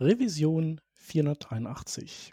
Revision 483.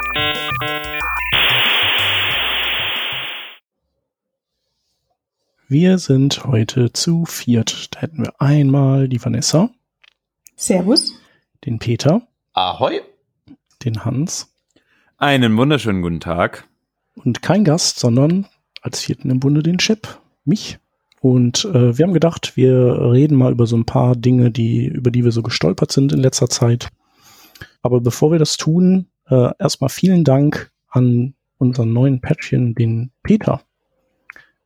Wir sind heute zu viert. Da hätten wir einmal die Vanessa, Servus. den Peter, Ahoi! den Hans Einen wunderschönen guten Tag. und kein Gast, sondern als vierten im Bunde den Chip, mich. Und äh, wir haben gedacht, wir reden mal über so ein paar Dinge, die, über die wir so gestolpert sind in letzter Zeit. Aber bevor wir das tun, äh, erstmal vielen Dank an unseren neuen Patchen, den Peter.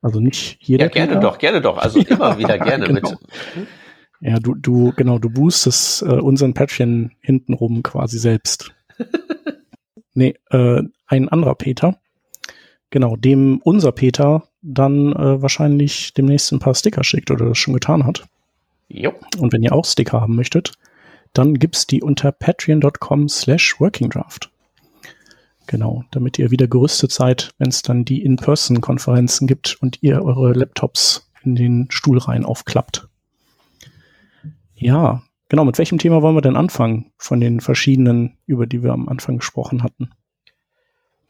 Also nicht jeder. Ja, gerne Peter. doch, gerne doch. Also immer wieder gerne genau. mit. Ja, du, du, genau, du boostest äh, unseren Patchen hintenrum quasi selbst. nee, äh, ein anderer Peter. Genau, dem unser Peter dann äh, wahrscheinlich demnächst ein paar Sticker schickt oder das schon getan hat. Jo. Und wenn ihr auch Sticker haben möchtet, dann gibt's die unter patreon.com slash workingdraft. Genau, damit ihr wieder gerüstet seid, wenn es dann die In-Person-Konferenzen gibt und ihr eure Laptops in den Stuhlreihen aufklappt. Ja, genau, mit welchem Thema wollen wir denn anfangen von den verschiedenen, über die wir am Anfang gesprochen hatten?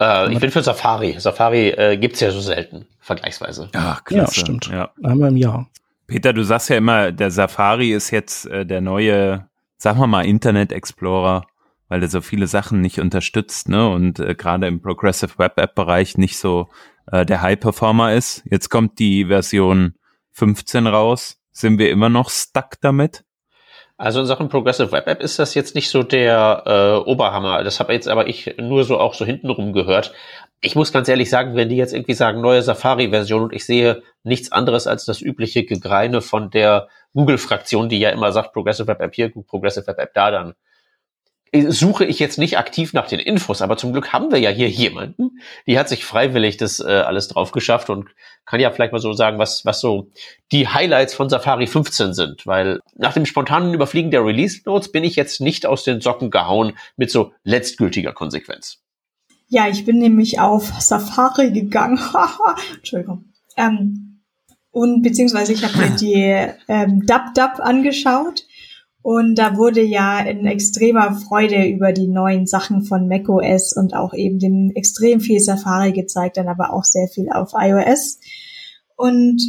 Äh, ich bin für Safari. Safari äh, gibt's ja so selten, vergleichsweise. Ach, Ja, stimmt. Ja. Einmal im Jahr. Peter, du sagst ja immer, der Safari ist jetzt äh, der neue, sagen wir mal, Internet Explorer, weil er so viele Sachen nicht unterstützt, ne? Und äh, gerade im Progressive Web App Bereich nicht so äh, der High Performer ist. Jetzt kommt die Version 15 raus. Sind wir immer noch stuck damit? Also in Sachen Progressive Web App ist das jetzt nicht so der äh, Oberhammer. Das habe jetzt aber ich nur so auch so hintenrum gehört. Ich muss ganz ehrlich sagen, wenn die jetzt irgendwie sagen, neue Safari-Version und ich sehe nichts anderes als das übliche Gegreine von der Google-Fraktion, die ja immer sagt, Progressive Web App hier, Progressive Web App da, dann suche ich jetzt nicht aktiv nach den Infos, aber zum Glück haben wir ja hier jemanden, die hat sich freiwillig das äh, alles drauf geschafft und kann ja vielleicht mal so sagen, was, was so die Highlights von Safari 15 sind, weil nach dem spontanen Überfliegen der Release Notes bin ich jetzt nicht aus den Socken gehauen mit so letztgültiger Konsequenz. Ja, ich bin nämlich auf Safari gegangen. Entschuldigung. Ähm, und beziehungsweise ich habe mir die ähm, DubDub angeschaut. Und da wurde ja in extremer Freude über die neuen Sachen von macOS und auch eben dem extrem viel Safari gezeigt, dann aber auch sehr viel auf iOS. Und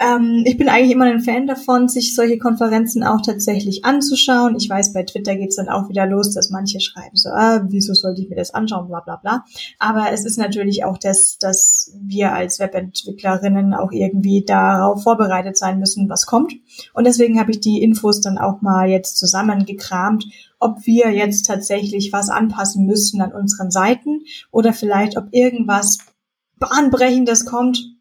ähm, ich bin eigentlich immer ein Fan davon, sich solche Konferenzen auch tatsächlich anzuschauen. Ich weiß, bei Twitter geht's dann auch wieder los, dass manche schreiben so, ah, wieso sollte ich mir das anschauen, bla bla bla. Aber es ist natürlich auch das, dass wir als Webentwicklerinnen auch irgendwie darauf vorbereitet sein müssen, was kommt. Und deswegen habe ich die Infos dann auch mal jetzt zusammengekramt, ob wir jetzt tatsächlich was anpassen müssen an unseren Seiten oder vielleicht ob irgendwas Bahnbrechendes kommt,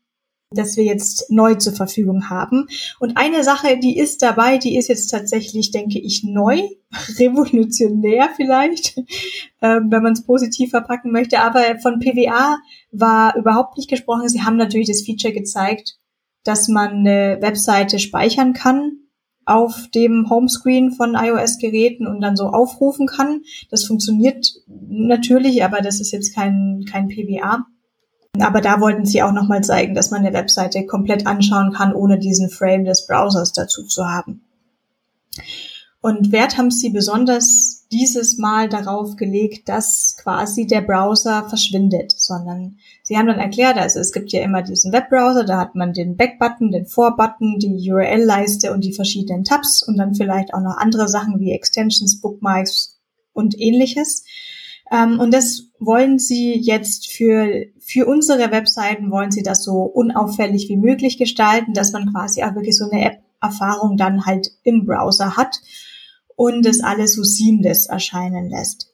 das wir jetzt neu zur Verfügung haben. Und eine Sache, die ist dabei, die ist jetzt tatsächlich, denke ich, neu, revolutionär vielleicht, ähm, wenn man es positiv verpacken möchte. Aber von PWA war überhaupt nicht gesprochen. Sie haben natürlich das Feature gezeigt, dass man eine Webseite speichern kann auf dem Homescreen von iOS-Geräten und dann so aufrufen kann. Das funktioniert natürlich, aber das ist jetzt kein, kein PWA. Aber da wollten sie auch nochmal zeigen, dass man eine Webseite komplett anschauen kann, ohne diesen Frame des Browsers dazu zu haben. Und Wert haben sie besonders dieses Mal darauf gelegt, dass quasi der Browser verschwindet, sondern sie haben dann erklärt, also es gibt ja immer diesen Webbrowser, da hat man den Back-Button, den Vor-Button, die URL-Leiste und die verschiedenen Tabs und dann vielleicht auch noch andere Sachen wie Extensions, Bookmarks und ähnliches. Ähm, und das wollen sie jetzt für, für unsere Webseiten, wollen sie das so unauffällig wie möglich gestalten, dass man quasi auch wirklich so eine App-Erfahrung dann halt im Browser hat und es alles so seamless erscheinen lässt.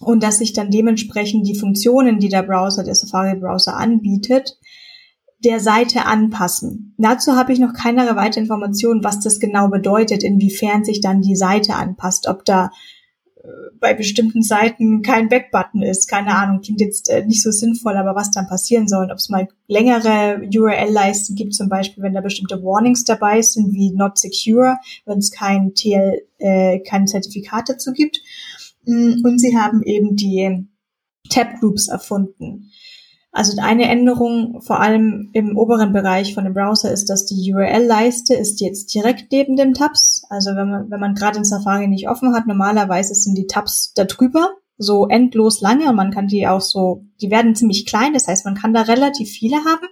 Und dass sich dann dementsprechend die Funktionen, die der Browser, der Safari-Browser anbietet, der Seite anpassen. Dazu habe ich noch keinerlei weitere Informationen, was das genau bedeutet, inwiefern sich dann die Seite anpasst, ob da bei bestimmten Seiten kein Backbutton ist. Keine Ahnung, klingt jetzt äh, nicht so sinnvoll, aber was dann passieren soll, ob es mal längere URL-Leisten gibt, zum Beispiel, wenn da bestimmte Warnings dabei sind, wie not secure, wenn es kein TL, äh, kein Zertifikat dazu gibt. Mm, und sie haben eben die Tab Groups erfunden. Also eine Änderung vor allem im oberen Bereich von dem Browser ist, dass die URL-Leiste ist jetzt direkt neben den Tabs. Also wenn man, wenn man gerade in Safari nicht offen hat, normalerweise sind die Tabs da drüber, so endlos lange und man kann die auch so, die werden ziemlich klein, das heißt, man kann da relativ viele haben.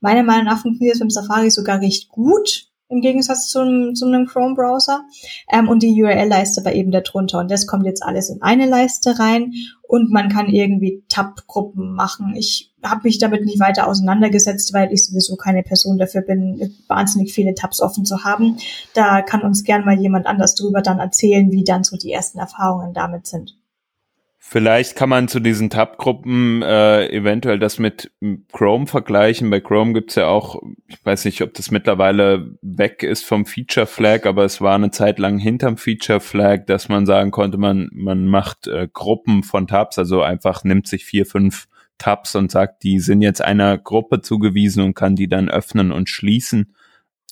Meiner Meinung nach funktioniert es im Safari sogar recht gut im Gegensatz zu, zu einem Chrome-Browser. Ähm, und die URL-Leiste war eben darunter. Und das kommt jetzt alles in eine Leiste rein und man kann irgendwie Tab-Gruppen machen. Ich habe mich damit nicht weiter auseinandergesetzt, weil ich sowieso keine Person dafür bin, wahnsinnig viele Tabs offen zu haben. Da kann uns gern mal jemand anders drüber dann erzählen, wie dann so die ersten Erfahrungen damit sind. Vielleicht kann man zu diesen Tab-Gruppen äh, eventuell das mit Chrome vergleichen. Bei Chrome gibt's ja auch, ich weiß nicht, ob das mittlerweile weg ist vom Feature Flag, aber es war eine Zeit lang hinterm Feature Flag, dass man sagen konnte, man, man macht äh, Gruppen von Tabs, also einfach nimmt sich vier, fünf Tabs und sagt, die sind jetzt einer Gruppe zugewiesen und kann die dann öffnen und schließen.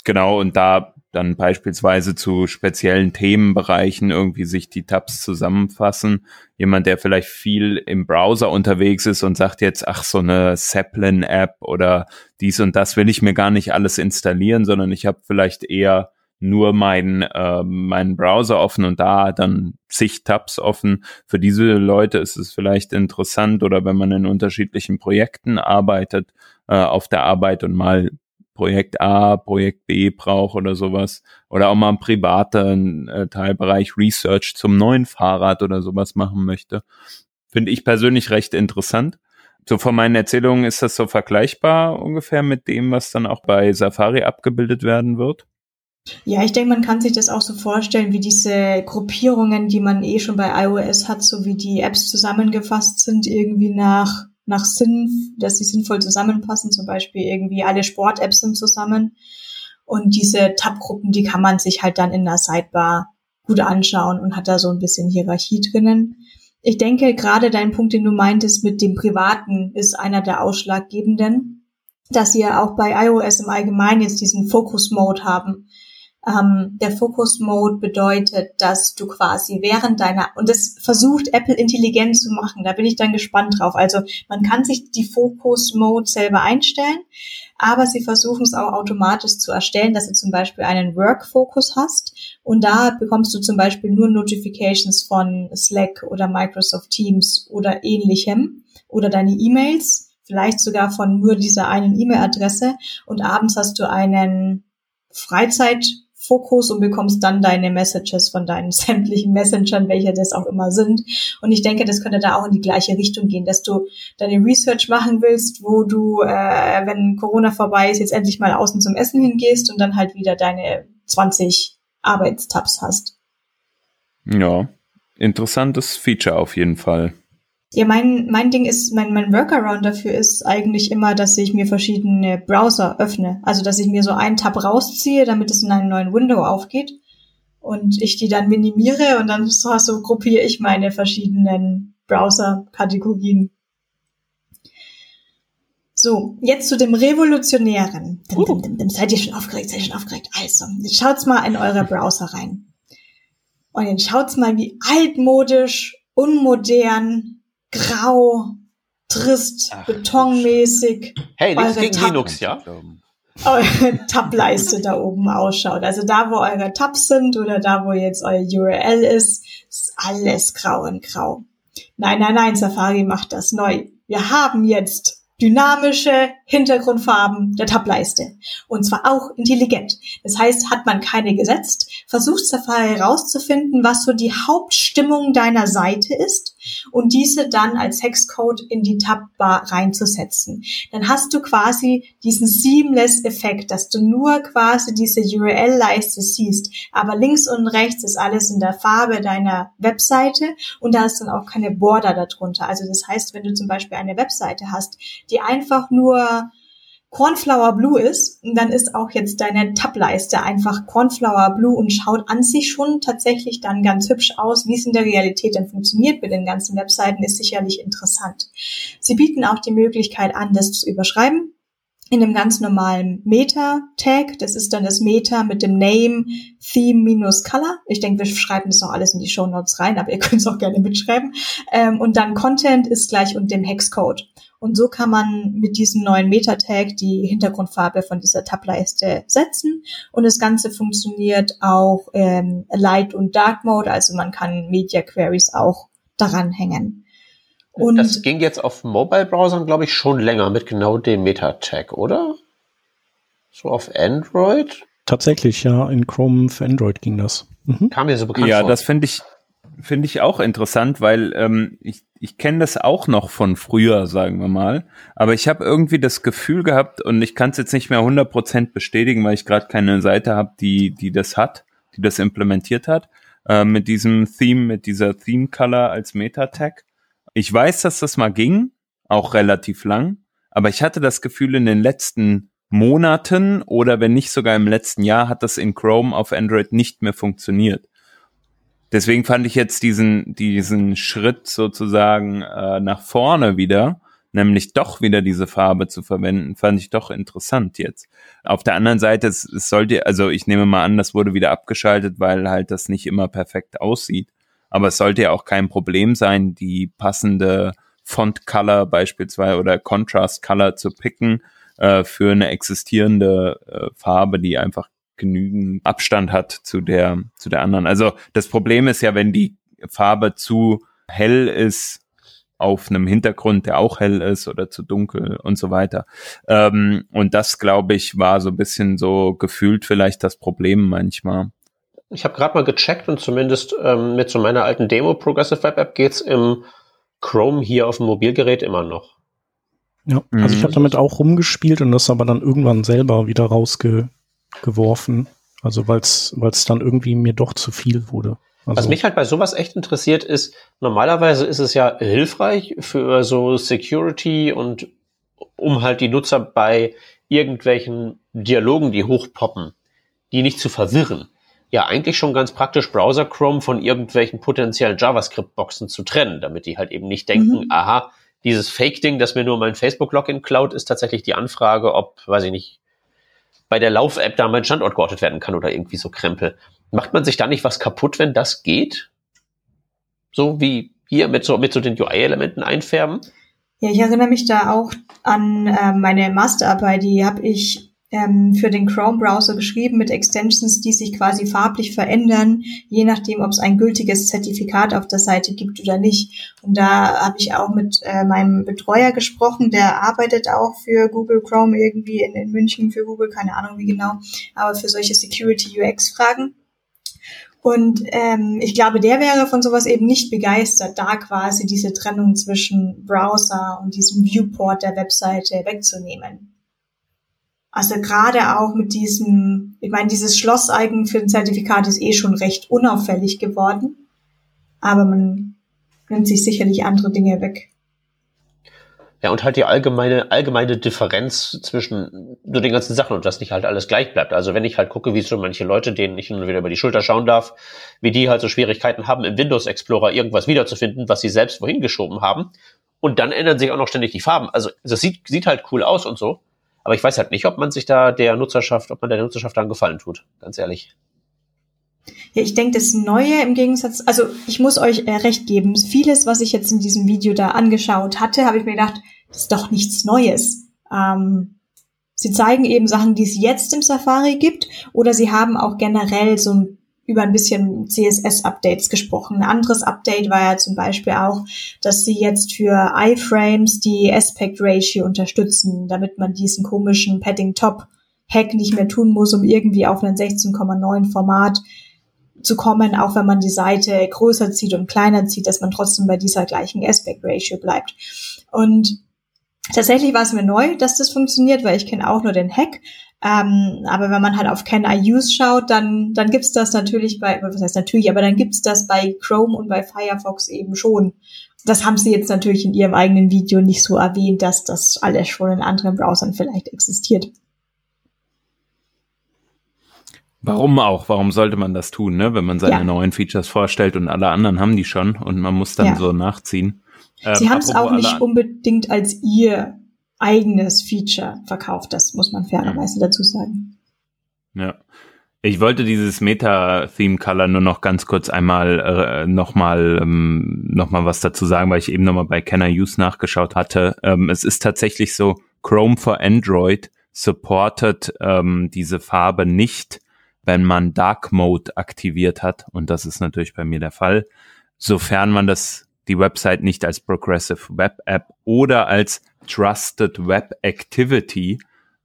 Genau, und da dann beispielsweise zu speziellen Themenbereichen irgendwie sich die Tabs zusammenfassen. Jemand, der vielleicht viel im Browser unterwegs ist und sagt jetzt, ach, so eine Zeppelin-App oder dies und das will ich mir gar nicht alles installieren, sondern ich habe vielleicht eher nur meinen äh, meinen Browser offen und da dann zig Tabs offen. Für diese Leute ist es vielleicht interessant oder wenn man in unterschiedlichen Projekten arbeitet äh, auf der Arbeit und mal Projekt A, Projekt B braucht oder sowas. Oder auch mal einen privaten äh, Teilbereich Research zum neuen Fahrrad oder sowas machen möchte. Finde ich persönlich recht interessant. So von meinen Erzählungen ist das so vergleichbar ungefähr mit dem, was dann auch bei Safari abgebildet werden wird. Ja, ich denke, man kann sich das auch so vorstellen, wie diese Gruppierungen, die man eh schon bei iOS hat, so wie die Apps zusammengefasst sind, irgendwie nach nach Sinn, dass sie sinnvoll zusammenpassen. Zum Beispiel irgendwie alle Sport-Apps sind zusammen. Und diese Tab-Gruppen, die kann man sich halt dann in der Sidebar gut anschauen und hat da so ein bisschen Hierarchie drinnen. Ich denke, gerade dein Punkt, den du meintest mit dem Privaten, ist einer der ausschlaggebenden, dass sie ja auch bei iOS im Allgemeinen jetzt diesen Focus-Mode haben. Ähm, der Focus Mode bedeutet, dass du quasi während deiner, und das versucht Apple intelligent zu machen, da bin ich dann gespannt drauf. Also man kann sich die Focus Mode selber einstellen, aber sie versuchen es auch automatisch zu erstellen, dass du zum Beispiel einen Work Focus hast und da bekommst du zum Beispiel nur Notifications von Slack oder Microsoft Teams oder ähnlichem oder deine E-Mails, vielleicht sogar von nur dieser einen E-Mail-Adresse und abends hast du einen Freizeit Fokus und bekommst dann deine Messages von deinen sämtlichen Messengern, welche das auch immer sind. Und ich denke, das könnte da auch in die gleiche Richtung gehen, dass du deine Research machen willst, wo du, äh, wenn Corona vorbei ist, jetzt endlich mal außen zum Essen hingehst und dann halt wieder deine 20 Arbeitstabs hast. Ja, interessantes Feature auf jeden Fall. Ja, mein, mein Ding ist, mein, mein Workaround dafür ist eigentlich immer, dass ich mir verschiedene Browser öffne. Also, dass ich mir so einen Tab rausziehe, damit es in einem neuen Window aufgeht. Und ich die dann minimiere und dann so, so gruppiere ich meine verschiedenen Browser-Kategorien. So, jetzt zu dem Revolutionären. Dim, dim, dim, dim. Seid ihr schon aufgeregt? Seid ihr schon aufgeregt? Also, jetzt schaut's mal in eure Browser rein. Und jetzt schaut's mal, wie altmodisch, unmodern, grau, trist, Ach, betonmäßig. Hey, nichts gegen Tab Linux, ja? Eure Tab-Leiste da oben ausschaut. Also da, wo eure Tabs sind oder da, wo jetzt euer URL ist, ist alles grau und grau. Nein, nein, nein, Safari macht das neu. Wir haben jetzt dynamische Hintergrundfarben der Tableiste. Und zwar auch intelligent. Das heißt, hat man keine gesetzt, versucht Safari herauszufinden, was so die Hauptstimmung deiner Seite ist und diese dann als Hexcode in die Tabbar reinzusetzen. Dann hast du quasi diesen Seamless-Effekt, dass du nur quasi diese URL-Leiste siehst, aber links und rechts ist alles in der Farbe deiner Webseite und da ist dann auch keine Border darunter. Also das heißt, wenn du zum Beispiel eine Webseite hast, die einfach nur Cornflower Blue ist, dann ist auch jetzt deine Tableiste einfach Cornflower Blue und schaut an sich schon tatsächlich dann ganz hübsch aus. Wie es in der Realität dann funktioniert mit den ganzen Webseiten, ist sicherlich interessant. Sie bieten auch die Möglichkeit an, das zu überschreiben in einem ganz normalen Meta-Tag. Das ist dann das Meta mit dem Name, Theme minus Color. Ich denke, wir schreiben das noch alles in die Show Notes rein, aber ihr könnt es auch gerne mitschreiben. Ähm, und dann Content ist gleich unter dem Hexcode. Und so kann man mit diesem neuen Meta-Tag die Hintergrundfarbe von dieser Tableiste setzen. Und das Ganze funktioniert auch ähm, Light und Dark Mode, also man kann Media Queries auch daran hängen. Und das ging jetzt auf Mobile-Browsern, glaube ich, schon länger mit genau dem Meta-Tag, oder? So auf Android? Tatsächlich, ja. In Chrome für Android ging das. Mhm. Kam mir so bekannt ja, vor. Ja, das finde ich, finde ich auch interessant, weil ähm, ich, ich kenne das auch noch von früher, sagen wir mal. Aber ich habe irgendwie das Gefühl gehabt, und ich kann es jetzt nicht mehr 100% bestätigen, weil ich gerade keine Seite habe, die, die das hat, die das implementiert hat, äh, mit diesem Theme, mit dieser Theme Color als Meta-Tag. Ich weiß, dass das mal ging, auch relativ lang, aber ich hatte das Gefühl, in den letzten Monaten oder wenn nicht sogar im letzten Jahr hat das in Chrome auf Android nicht mehr funktioniert. Deswegen fand ich jetzt diesen, diesen Schritt sozusagen äh, nach vorne wieder, nämlich doch wieder diese Farbe zu verwenden, fand ich doch interessant jetzt. Auf der anderen Seite, es, es sollte, also ich nehme mal an, das wurde wieder abgeschaltet, weil halt das nicht immer perfekt aussieht. Aber es sollte ja auch kein Problem sein, die passende Font Color beispielsweise oder Contrast Color zu picken äh, für eine existierende äh, Farbe, die einfach genügend Abstand hat zu der, zu der anderen. Also das Problem ist ja, wenn die Farbe zu hell ist auf einem Hintergrund, der auch hell ist oder zu dunkel und so weiter. Ähm, und das, glaube ich, war so ein bisschen so gefühlt vielleicht das Problem manchmal. Ich habe gerade mal gecheckt und zumindest ähm, mit so meiner alten Demo Progressive Web App geht's im Chrome hier auf dem Mobilgerät immer noch. Ja, also ich habe mhm. damit auch rumgespielt und das aber dann irgendwann selber wieder rausge geworfen. Also weil es dann irgendwie mir doch zu viel wurde. Also Was mich halt bei sowas echt interessiert ist, normalerweise ist es ja hilfreich für so Security und um halt die Nutzer bei irgendwelchen Dialogen, die hochpoppen, die nicht zu verwirren. Ja, eigentlich schon ganz praktisch Browser Chrome von irgendwelchen potenziellen JavaScript-Boxen zu trennen, damit die halt eben nicht denken, mhm. aha, dieses Fake-Ding, das mir nur mein Facebook-Login klaut, ist tatsächlich die Anfrage, ob, weiß ich nicht, bei der Lauf-App da mein Standort geortet werden kann oder irgendwie so Krempel. Macht man sich da nicht was kaputt, wenn das geht? So wie hier mit so, mit so den UI-Elementen einfärben? Ja, ich erinnere mich da auch an äh, meine Masterarbeit, die habe ich ähm, für den Chrome-Browser geschrieben mit Extensions, die sich quasi farblich verändern, je nachdem, ob es ein gültiges Zertifikat auf der Seite gibt oder nicht. Und da habe ich auch mit äh, meinem Betreuer gesprochen, der arbeitet auch für Google Chrome irgendwie in, in München für Google, keine Ahnung wie genau, aber für solche Security-UX-Fragen. Und ähm, ich glaube, der wäre von sowas eben nicht begeistert, da quasi diese Trennung zwischen Browser und diesem Viewport der Webseite wegzunehmen. Also gerade auch mit diesem, ich meine, dieses Schlosseigen für ein Zertifikat ist eh schon recht unauffällig geworden. Aber man nimmt sich sicherlich andere Dinge weg. Ja, und halt die allgemeine, allgemeine Differenz zwischen so den ganzen Sachen und dass nicht halt alles gleich bleibt. Also wenn ich halt gucke, wie so manche Leute, denen ich nur wieder über die Schulter schauen darf, wie die halt so Schwierigkeiten haben, im Windows Explorer irgendwas wiederzufinden, was sie selbst wohin geschoben haben. Und dann ändern sich auch noch ständig die Farben. Also das sieht, sieht halt cool aus und so. Aber ich weiß halt nicht, ob man sich da der Nutzerschaft, ob man der Nutzerschaft da einen Gefallen tut, ganz ehrlich. Ja, ich denke, das Neue im Gegensatz, also ich muss euch äh, recht geben, vieles, was ich jetzt in diesem Video da angeschaut hatte, habe ich mir gedacht, das ist doch nichts Neues. Ähm, sie zeigen eben Sachen, die es jetzt im Safari gibt, oder sie haben auch generell so ein über ein bisschen CSS-Updates gesprochen. Ein anderes Update war ja zum Beispiel auch, dass sie jetzt für iFrames die Aspect Ratio unterstützen, damit man diesen komischen Padding Top Hack nicht mehr tun muss, um irgendwie auf ein 16,9 Format zu kommen, auch wenn man die Seite größer zieht und kleiner zieht, dass man trotzdem bei dieser gleichen Aspect Ratio bleibt. Und tatsächlich war es mir neu, dass das funktioniert, weil ich kenne auch nur den Hack. Ähm, aber wenn man halt auf Can I Use schaut, dann, dann gibt's das natürlich bei, was heißt natürlich, aber dann gibt's das bei Chrome und bei Firefox eben schon. Das haben sie jetzt natürlich in ihrem eigenen Video nicht so erwähnt, dass das alles schon in anderen Browsern vielleicht existiert. Warum auch? Warum sollte man das tun, ne? wenn man seine ja. neuen Features vorstellt und alle anderen haben die schon und man muss dann ja. so nachziehen? Sie ähm, haben es auch nicht unbedingt als ihr eigenes Feature verkauft. Das muss man fairerweise dazu sagen. Ja. Ich wollte dieses Meta-Theme-Color nur noch ganz kurz einmal äh, nochmal ähm, noch was dazu sagen, weil ich eben nochmal bei Can I Use nachgeschaut hatte. Ähm, es ist tatsächlich so, Chrome for Android supportet ähm, diese Farbe nicht, wenn man Dark Mode aktiviert hat. Und das ist natürlich bei mir der Fall. Sofern man das die Website nicht als Progressive Web App oder als Trusted Web Activity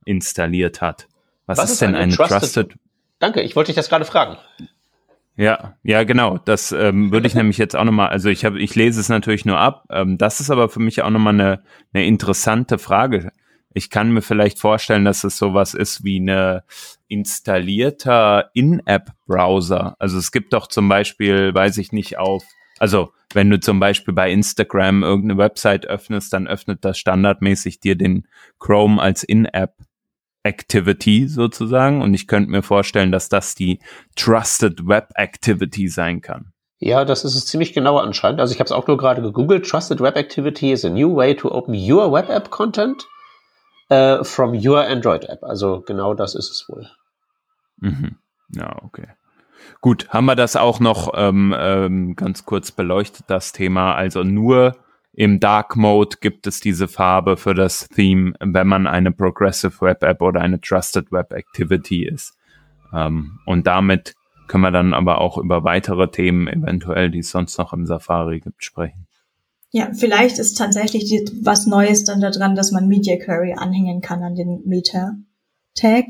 installiert hat. Was, Was ist, ist, denn eine, eine Trusted, Trusted? Danke, ich wollte dich das gerade fragen. Ja, ja, genau. Das ähm, würde ich nämlich jetzt auch nochmal, also ich habe, ich lese es natürlich nur ab. Ähm, das ist aber für mich auch nochmal eine, eine interessante Frage. Ich kann mir vielleicht vorstellen, dass es sowas ist wie eine installierter In-App-Browser. Also es gibt doch zum Beispiel, weiß ich nicht, auf also wenn du zum Beispiel bei Instagram irgendeine Website öffnest, dann öffnet das standardmäßig dir den Chrome als In-App Activity sozusagen. Und ich könnte mir vorstellen, dass das die Trusted Web Activity sein kann. Ja, das ist es ziemlich genauer anscheinend. Also ich habe es auch nur gerade gegoogelt. Trusted Web Activity is a new way to open your Web App Content uh, from your Android App. Also genau das ist es wohl. Mhm. Ja, okay. Gut, haben wir das auch noch ähm, ähm, ganz kurz beleuchtet, das Thema. Also nur im Dark Mode gibt es diese Farbe für das Theme, wenn man eine Progressive Web App oder eine Trusted Web Activity ist. Ähm, und damit können wir dann aber auch über weitere Themen eventuell, die es sonst noch im Safari gibt, sprechen. Ja, vielleicht ist tatsächlich die, was Neues dann daran, dass man Media Query anhängen kann an den Meta Tag.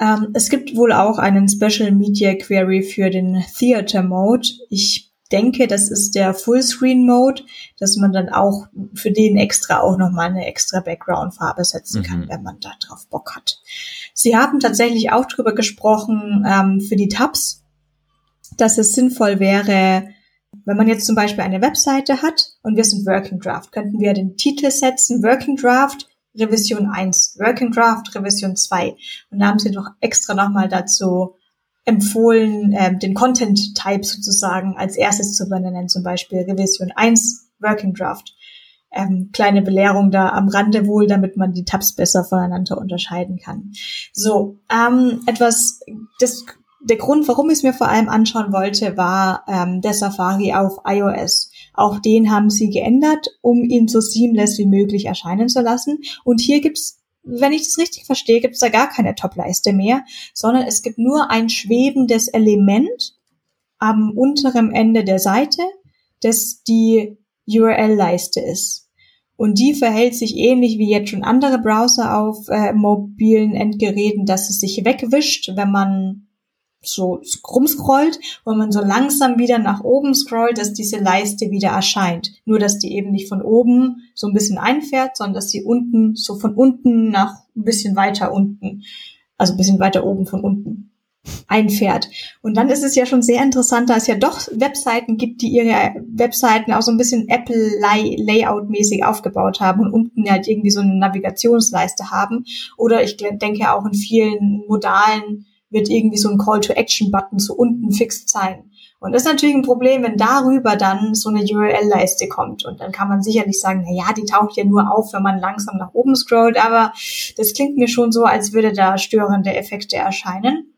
Ähm, es gibt wohl auch einen Special Media Query für den Theater Mode. Ich denke, das ist der Fullscreen Mode, dass man dann auch für den extra auch nochmal eine extra Background Farbe setzen kann, mhm. wenn man da drauf Bock hat. Sie haben tatsächlich auch drüber gesprochen ähm, für die Tabs, dass es sinnvoll wäre, wenn man jetzt zum Beispiel eine Webseite hat und wir sind Working Draft, könnten wir den Titel setzen, Working Draft, Revision 1, Working Draft, Revision 2. Und da haben sie doch extra nochmal dazu empfohlen, ähm, den Content-Type sozusagen als erstes zu benennen, zum Beispiel Revision 1, Working Draft. Ähm, kleine Belehrung da am Rande wohl, damit man die Tabs besser voneinander unterscheiden kann. So, ähm, etwas, das, der Grund, warum ich es mir vor allem anschauen wollte, war ähm, der Safari auf iOS. Auch den haben sie geändert, um ihn so seamless wie möglich erscheinen zu lassen. Und hier gibt's, wenn ich das richtig verstehe, gibt's da gar keine Topleiste mehr, sondern es gibt nur ein schwebendes Element am unteren Ende der Seite, das die URL-Leiste ist. Und die verhält sich ähnlich wie jetzt schon andere Browser auf äh, mobilen Endgeräten, dass es sich wegwischt, wenn man so rumscrollt und man so langsam wieder nach oben scrollt, dass diese Leiste wieder erscheint. Nur, dass die eben nicht von oben so ein bisschen einfährt, sondern dass sie unten, so von unten nach ein bisschen weiter unten, also ein bisschen weiter oben von unten einfährt. Und dann ist es ja schon sehr interessant, da es ja doch Webseiten gibt, die ihre Webseiten auch so ein bisschen Apple-Layout-mäßig aufgebaut haben und unten halt irgendwie so eine Navigationsleiste haben. Oder ich denke auch in vielen modalen wird irgendwie so ein Call-to-Action-Button so unten fix sein. Und das ist natürlich ein Problem, wenn darüber dann so eine URL-Leiste kommt. Und dann kann man sicherlich sagen, na ja, die taucht ja nur auf, wenn man langsam nach oben scrollt. Aber das klingt mir schon so, als würde da störende Effekte erscheinen.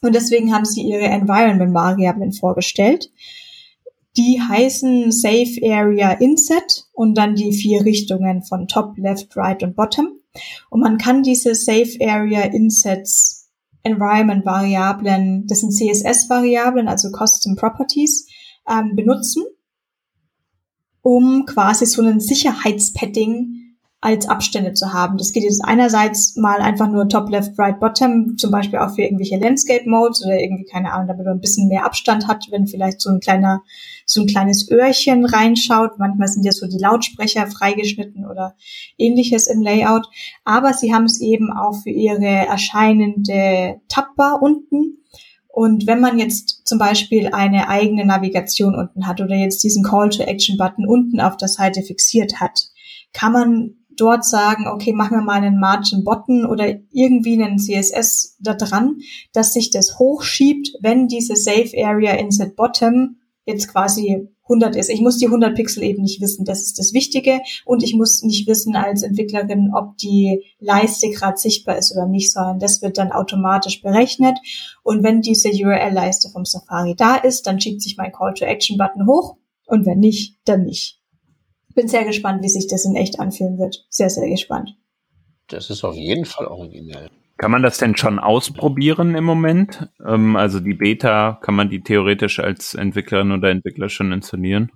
Und deswegen haben sie ihre Environment-Variablen vorgestellt. Die heißen Safe Area Inset und dann die vier Richtungen von Top, Left, Right und Bottom. Und man kann diese Safe Area Insets Environment-Variablen, das sind CSS-Variablen, also Custom Properties, ähm, benutzen, um quasi so einen Sicherheitspadding als Abstände zu haben. Das geht jetzt einerseits mal einfach nur Top, Left, Right, Bottom, zum Beispiel auch für irgendwelche Landscape Modes oder irgendwie, keine Ahnung, damit man ein bisschen mehr Abstand hat, wenn vielleicht so ein kleiner, so ein kleines Öhrchen reinschaut. Manchmal sind ja so die Lautsprecher freigeschnitten oder ähnliches im Layout. Aber sie haben es eben auch für ihre erscheinende Tabbar unten. Und wenn man jetzt zum Beispiel eine eigene Navigation unten hat oder jetzt diesen Call-to-Action-Button unten auf der Seite fixiert hat, kann man dort sagen, okay, machen wir mal einen Margin Button oder irgendwie einen CSS da dran, dass sich das hochschiebt, wenn diese Safe Area Inset Bottom jetzt quasi 100 ist. Ich muss die 100 Pixel eben nicht wissen, das ist das Wichtige. Und ich muss nicht wissen als Entwicklerin, ob die Leiste gerade sichtbar ist oder nicht, sondern das wird dann automatisch berechnet. Und wenn diese URL-Leiste vom Safari da ist, dann schiebt sich mein Call-to-Action-Button hoch. Und wenn nicht, dann nicht bin sehr gespannt, wie sich das in echt anfühlen wird. Sehr, sehr gespannt. Das ist auf jeden Fall originell. Kann man das denn schon ausprobieren im Moment? Ähm, also die Beta, kann man die theoretisch als Entwicklerin oder Entwickler schon installieren?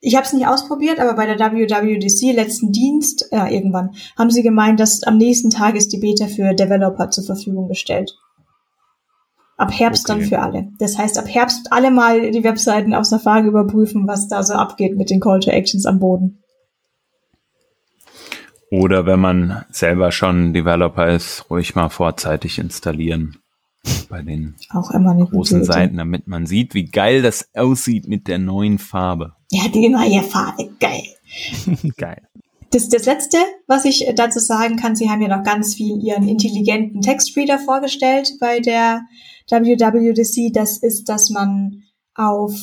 Ich habe es nicht ausprobiert, aber bei der WWDC letzten Dienst, ja, irgendwann, haben sie gemeint, dass am nächsten Tag ist die Beta für Developer zur Verfügung gestellt. Ab Herbst okay. dann für alle. Das heißt, ab Herbst alle mal die Webseiten auf Safari überprüfen, was da so abgeht mit den Call to Actions am Boden. Oder wenn man selber schon Developer ist, ruhig mal vorzeitig installieren. Bei den Auch immer eine großen Seiten, damit man sieht, wie geil das aussieht mit der neuen Farbe. Ja, die neue Farbe, geil. geil. Das, das Letzte, was ich dazu sagen kann, Sie haben ja noch ganz viel Ihren intelligenten Textreader vorgestellt bei der WWDC, das ist, dass man auf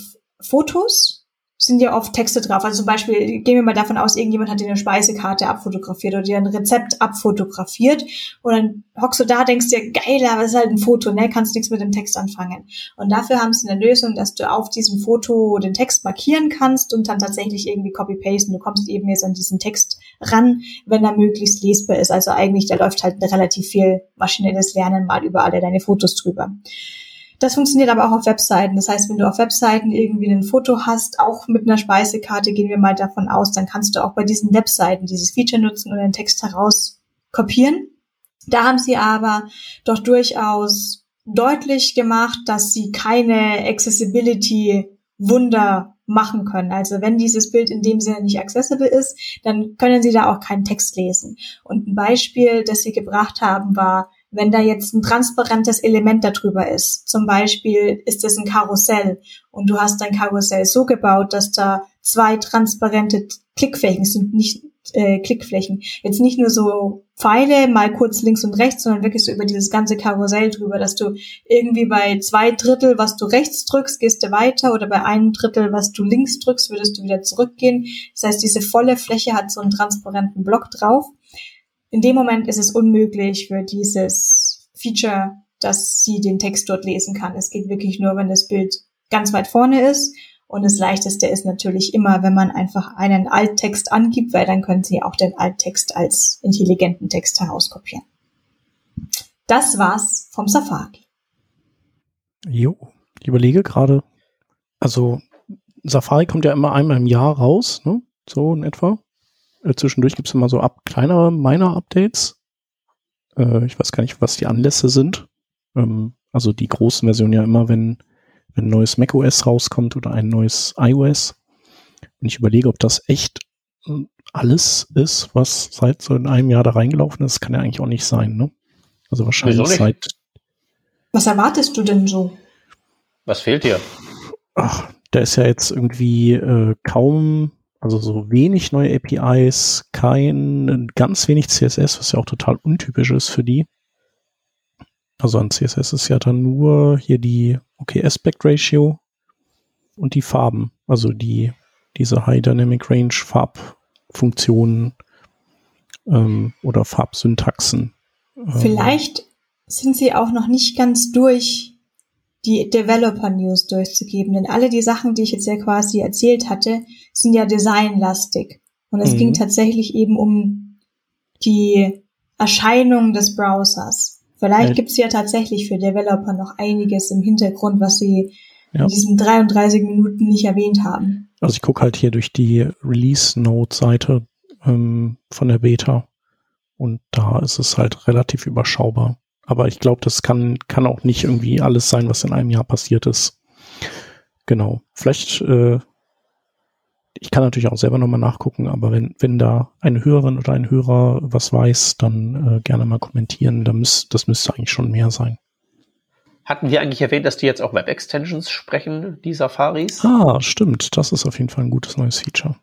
Fotos sind ja oft Texte drauf. Also zum Beispiel, gehen wir mal davon aus, irgendjemand hat dir eine Speisekarte abfotografiert oder dir ein Rezept abfotografiert und dann hockst du da, denkst dir, geil, aber es ist halt ein Foto, ne, kannst nichts mit dem Text anfangen. Und dafür haben sie eine Lösung, dass du auf diesem Foto den Text markieren kannst und dann tatsächlich irgendwie copy-pasten. Du kommst eben jetzt an diesen Text ran, wenn er möglichst lesbar ist. Also eigentlich, da läuft halt relativ viel maschinelles Lernen mal über alle deine Fotos drüber. Das funktioniert aber auch auf Webseiten. Das heißt, wenn du auf Webseiten irgendwie ein Foto hast, auch mit einer Speisekarte, gehen wir mal davon aus, dann kannst du auch bei diesen Webseiten dieses Feature nutzen und den Text heraus kopieren. Da haben sie aber doch durchaus deutlich gemacht, dass sie keine Accessibility Wunder machen können. Also wenn dieses Bild in dem Sinne nicht accessible ist, dann können Sie da auch keinen Text lesen. Und ein Beispiel, das Sie gebracht haben, war wenn da jetzt ein transparentes Element darüber ist, zum Beispiel ist es ein Karussell und du hast dein Karussell so gebaut, dass da zwei transparente Klickflächen sind, nicht äh, Klickflächen. Jetzt nicht nur so Pfeile, mal kurz links und rechts, sondern wirklich so über dieses ganze Karussell drüber, dass du irgendwie bei zwei Drittel, was du rechts drückst, gehst du weiter oder bei einem Drittel, was du links drückst, würdest du wieder zurückgehen. Das heißt, diese volle Fläche hat so einen transparenten Block drauf in dem Moment ist es unmöglich für dieses Feature, dass sie den Text dort lesen kann. Es geht wirklich nur, wenn das Bild ganz weit vorne ist. Und das leichteste ist natürlich immer, wenn man einfach einen Alttext angibt, weil dann können Sie auch den Alttext als intelligenten Text herauskopieren. Das war's vom Safari. Jo, ich überlege gerade, also Safari kommt ja immer einmal im Jahr raus, ne? So in etwa. Äh, zwischendurch gibt es immer so ab kleinere Minor-Updates. Äh, ich weiß gar nicht, was die Anlässe sind. Ähm, also die großen Versionen ja immer, wenn, wenn ein neues macOS rauskommt oder ein neues iOS. Und ich überlege, ob das echt äh, alles ist, was seit so in einem Jahr da reingelaufen ist. kann ja eigentlich auch nicht sein, ne? Also wahrscheinlich seit. Was erwartest du denn so? Was fehlt dir? Ach, da ist ja jetzt irgendwie äh, kaum also so wenig neue APIs, kein, ganz wenig CSS, was ja auch total untypisch ist für die. Also an CSS ist ja dann nur hier die okay Aspect Ratio und die Farben, also die diese High Dynamic Range Farbfunktionen ähm, oder Farbsyntaxen. Ähm, Vielleicht sind sie auch noch nicht ganz durch die Developer News durchzugeben. Denn alle die Sachen, die ich jetzt ja quasi erzählt hatte, sind ja designlastig. Und es mhm. ging tatsächlich eben um die Erscheinung des Browsers. Vielleicht ja. gibt's ja tatsächlich für Developer noch einiges im Hintergrund, was sie ja. in diesen 33 Minuten nicht erwähnt haben. Also ich gucke halt hier durch die Release-Note-Seite ähm, von der Beta. Und da ist es halt relativ überschaubar. Aber ich glaube, das kann, kann auch nicht irgendwie alles sein, was in einem Jahr passiert ist. Genau. Vielleicht, äh, ich kann natürlich auch selber nochmal nachgucken, aber wenn, wenn da eine Hörerin oder ein Hörer was weiß, dann äh, gerne mal kommentieren. Da müß, das müsste eigentlich schon mehr sein. Hatten wir eigentlich erwähnt, dass die jetzt auch Web-Extensions sprechen, die Safaris? Ah, stimmt. Das ist auf jeden Fall ein gutes neues Feature.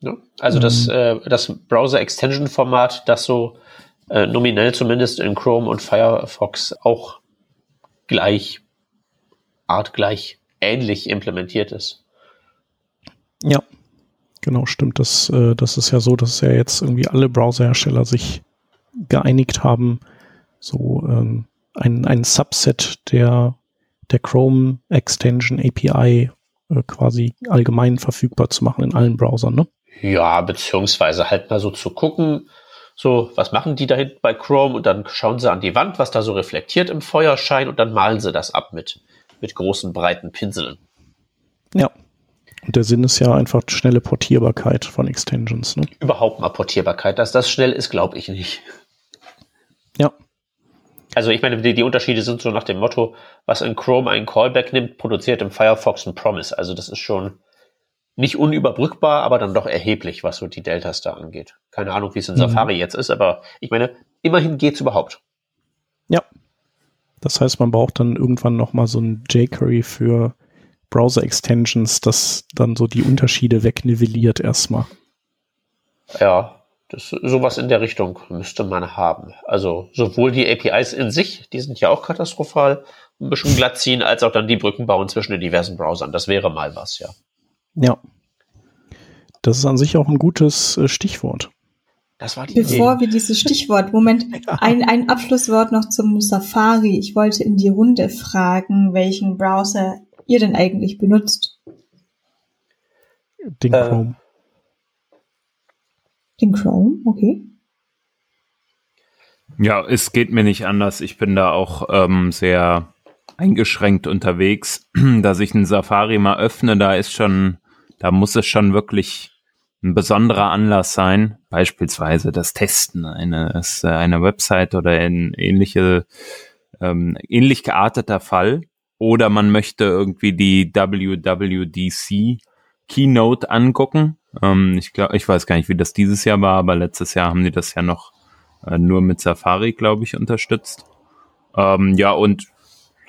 Ja, also ähm, das, äh, das Browser-Extension-Format, das so äh, nominell zumindest in Chrome und Firefox auch gleich, artgleich, ähnlich implementiert ist. Ja, genau, stimmt. Das, äh, das ist ja so, dass ja jetzt irgendwie alle Browserhersteller sich geeinigt haben, so ähm, ein, ein Subset der, der Chrome Extension API äh, quasi allgemein verfügbar zu machen in allen Browsern, ne? Ja, beziehungsweise halt mal so zu gucken, so, was machen die da hinten bei Chrome? Und dann schauen sie an die Wand, was da so reflektiert im Feuerschein und dann malen sie das ab mit, mit großen, breiten Pinseln. Ja. Und der Sinn ist ja einfach schnelle Portierbarkeit von Extensions. Ne? Überhaupt mal Portierbarkeit. Dass das schnell ist, glaube ich nicht. Ja. Also ich meine, die, die Unterschiede sind so nach dem Motto, was in Chrome einen Callback nimmt, produziert im Firefox ein Promise. Also das ist schon nicht unüberbrückbar, aber dann doch erheblich, was so die Deltas da angeht. Keine Ahnung, wie es in mhm. Safari jetzt ist, aber ich meine, immerhin geht's überhaupt. Ja. Das heißt, man braucht dann irgendwann noch mal so ein jQuery für Browser-Extensions, das dann so die Unterschiede wegnivelliert erstmal. Ja, das, sowas in der Richtung müsste man haben. Also sowohl die APIs in sich, die sind ja auch katastrophal, ein bisschen glatt ziehen, als auch dann die Brücken bauen zwischen den diversen Browsern. Das wäre mal was, ja. Ja. Das ist an sich auch ein gutes äh, Stichwort. Das war die Bevor Idee. wir dieses Stichwort, Moment, ein, ein Abschlusswort noch zum Safari. Ich wollte in die Runde fragen, welchen Browser ihr denn eigentlich benutzt. Den äh, Chrome. Den Chrome, okay. Ja, es geht mir nicht anders. Ich bin da auch ähm, sehr eingeschränkt unterwegs, dass ich einen Safari mal öffne. Da ist schon da muss es schon wirklich ein besonderer Anlass sein, beispielsweise das Testen eines, einer Website oder ein ähnliche, ähm, ähnlich gearteter Fall. Oder man möchte irgendwie die WWDC Keynote angucken. Ähm, ich glaube, ich weiß gar nicht, wie das dieses Jahr war, aber letztes Jahr haben die das ja noch äh, nur mit Safari, glaube ich, unterstützt. Ähm, ja, und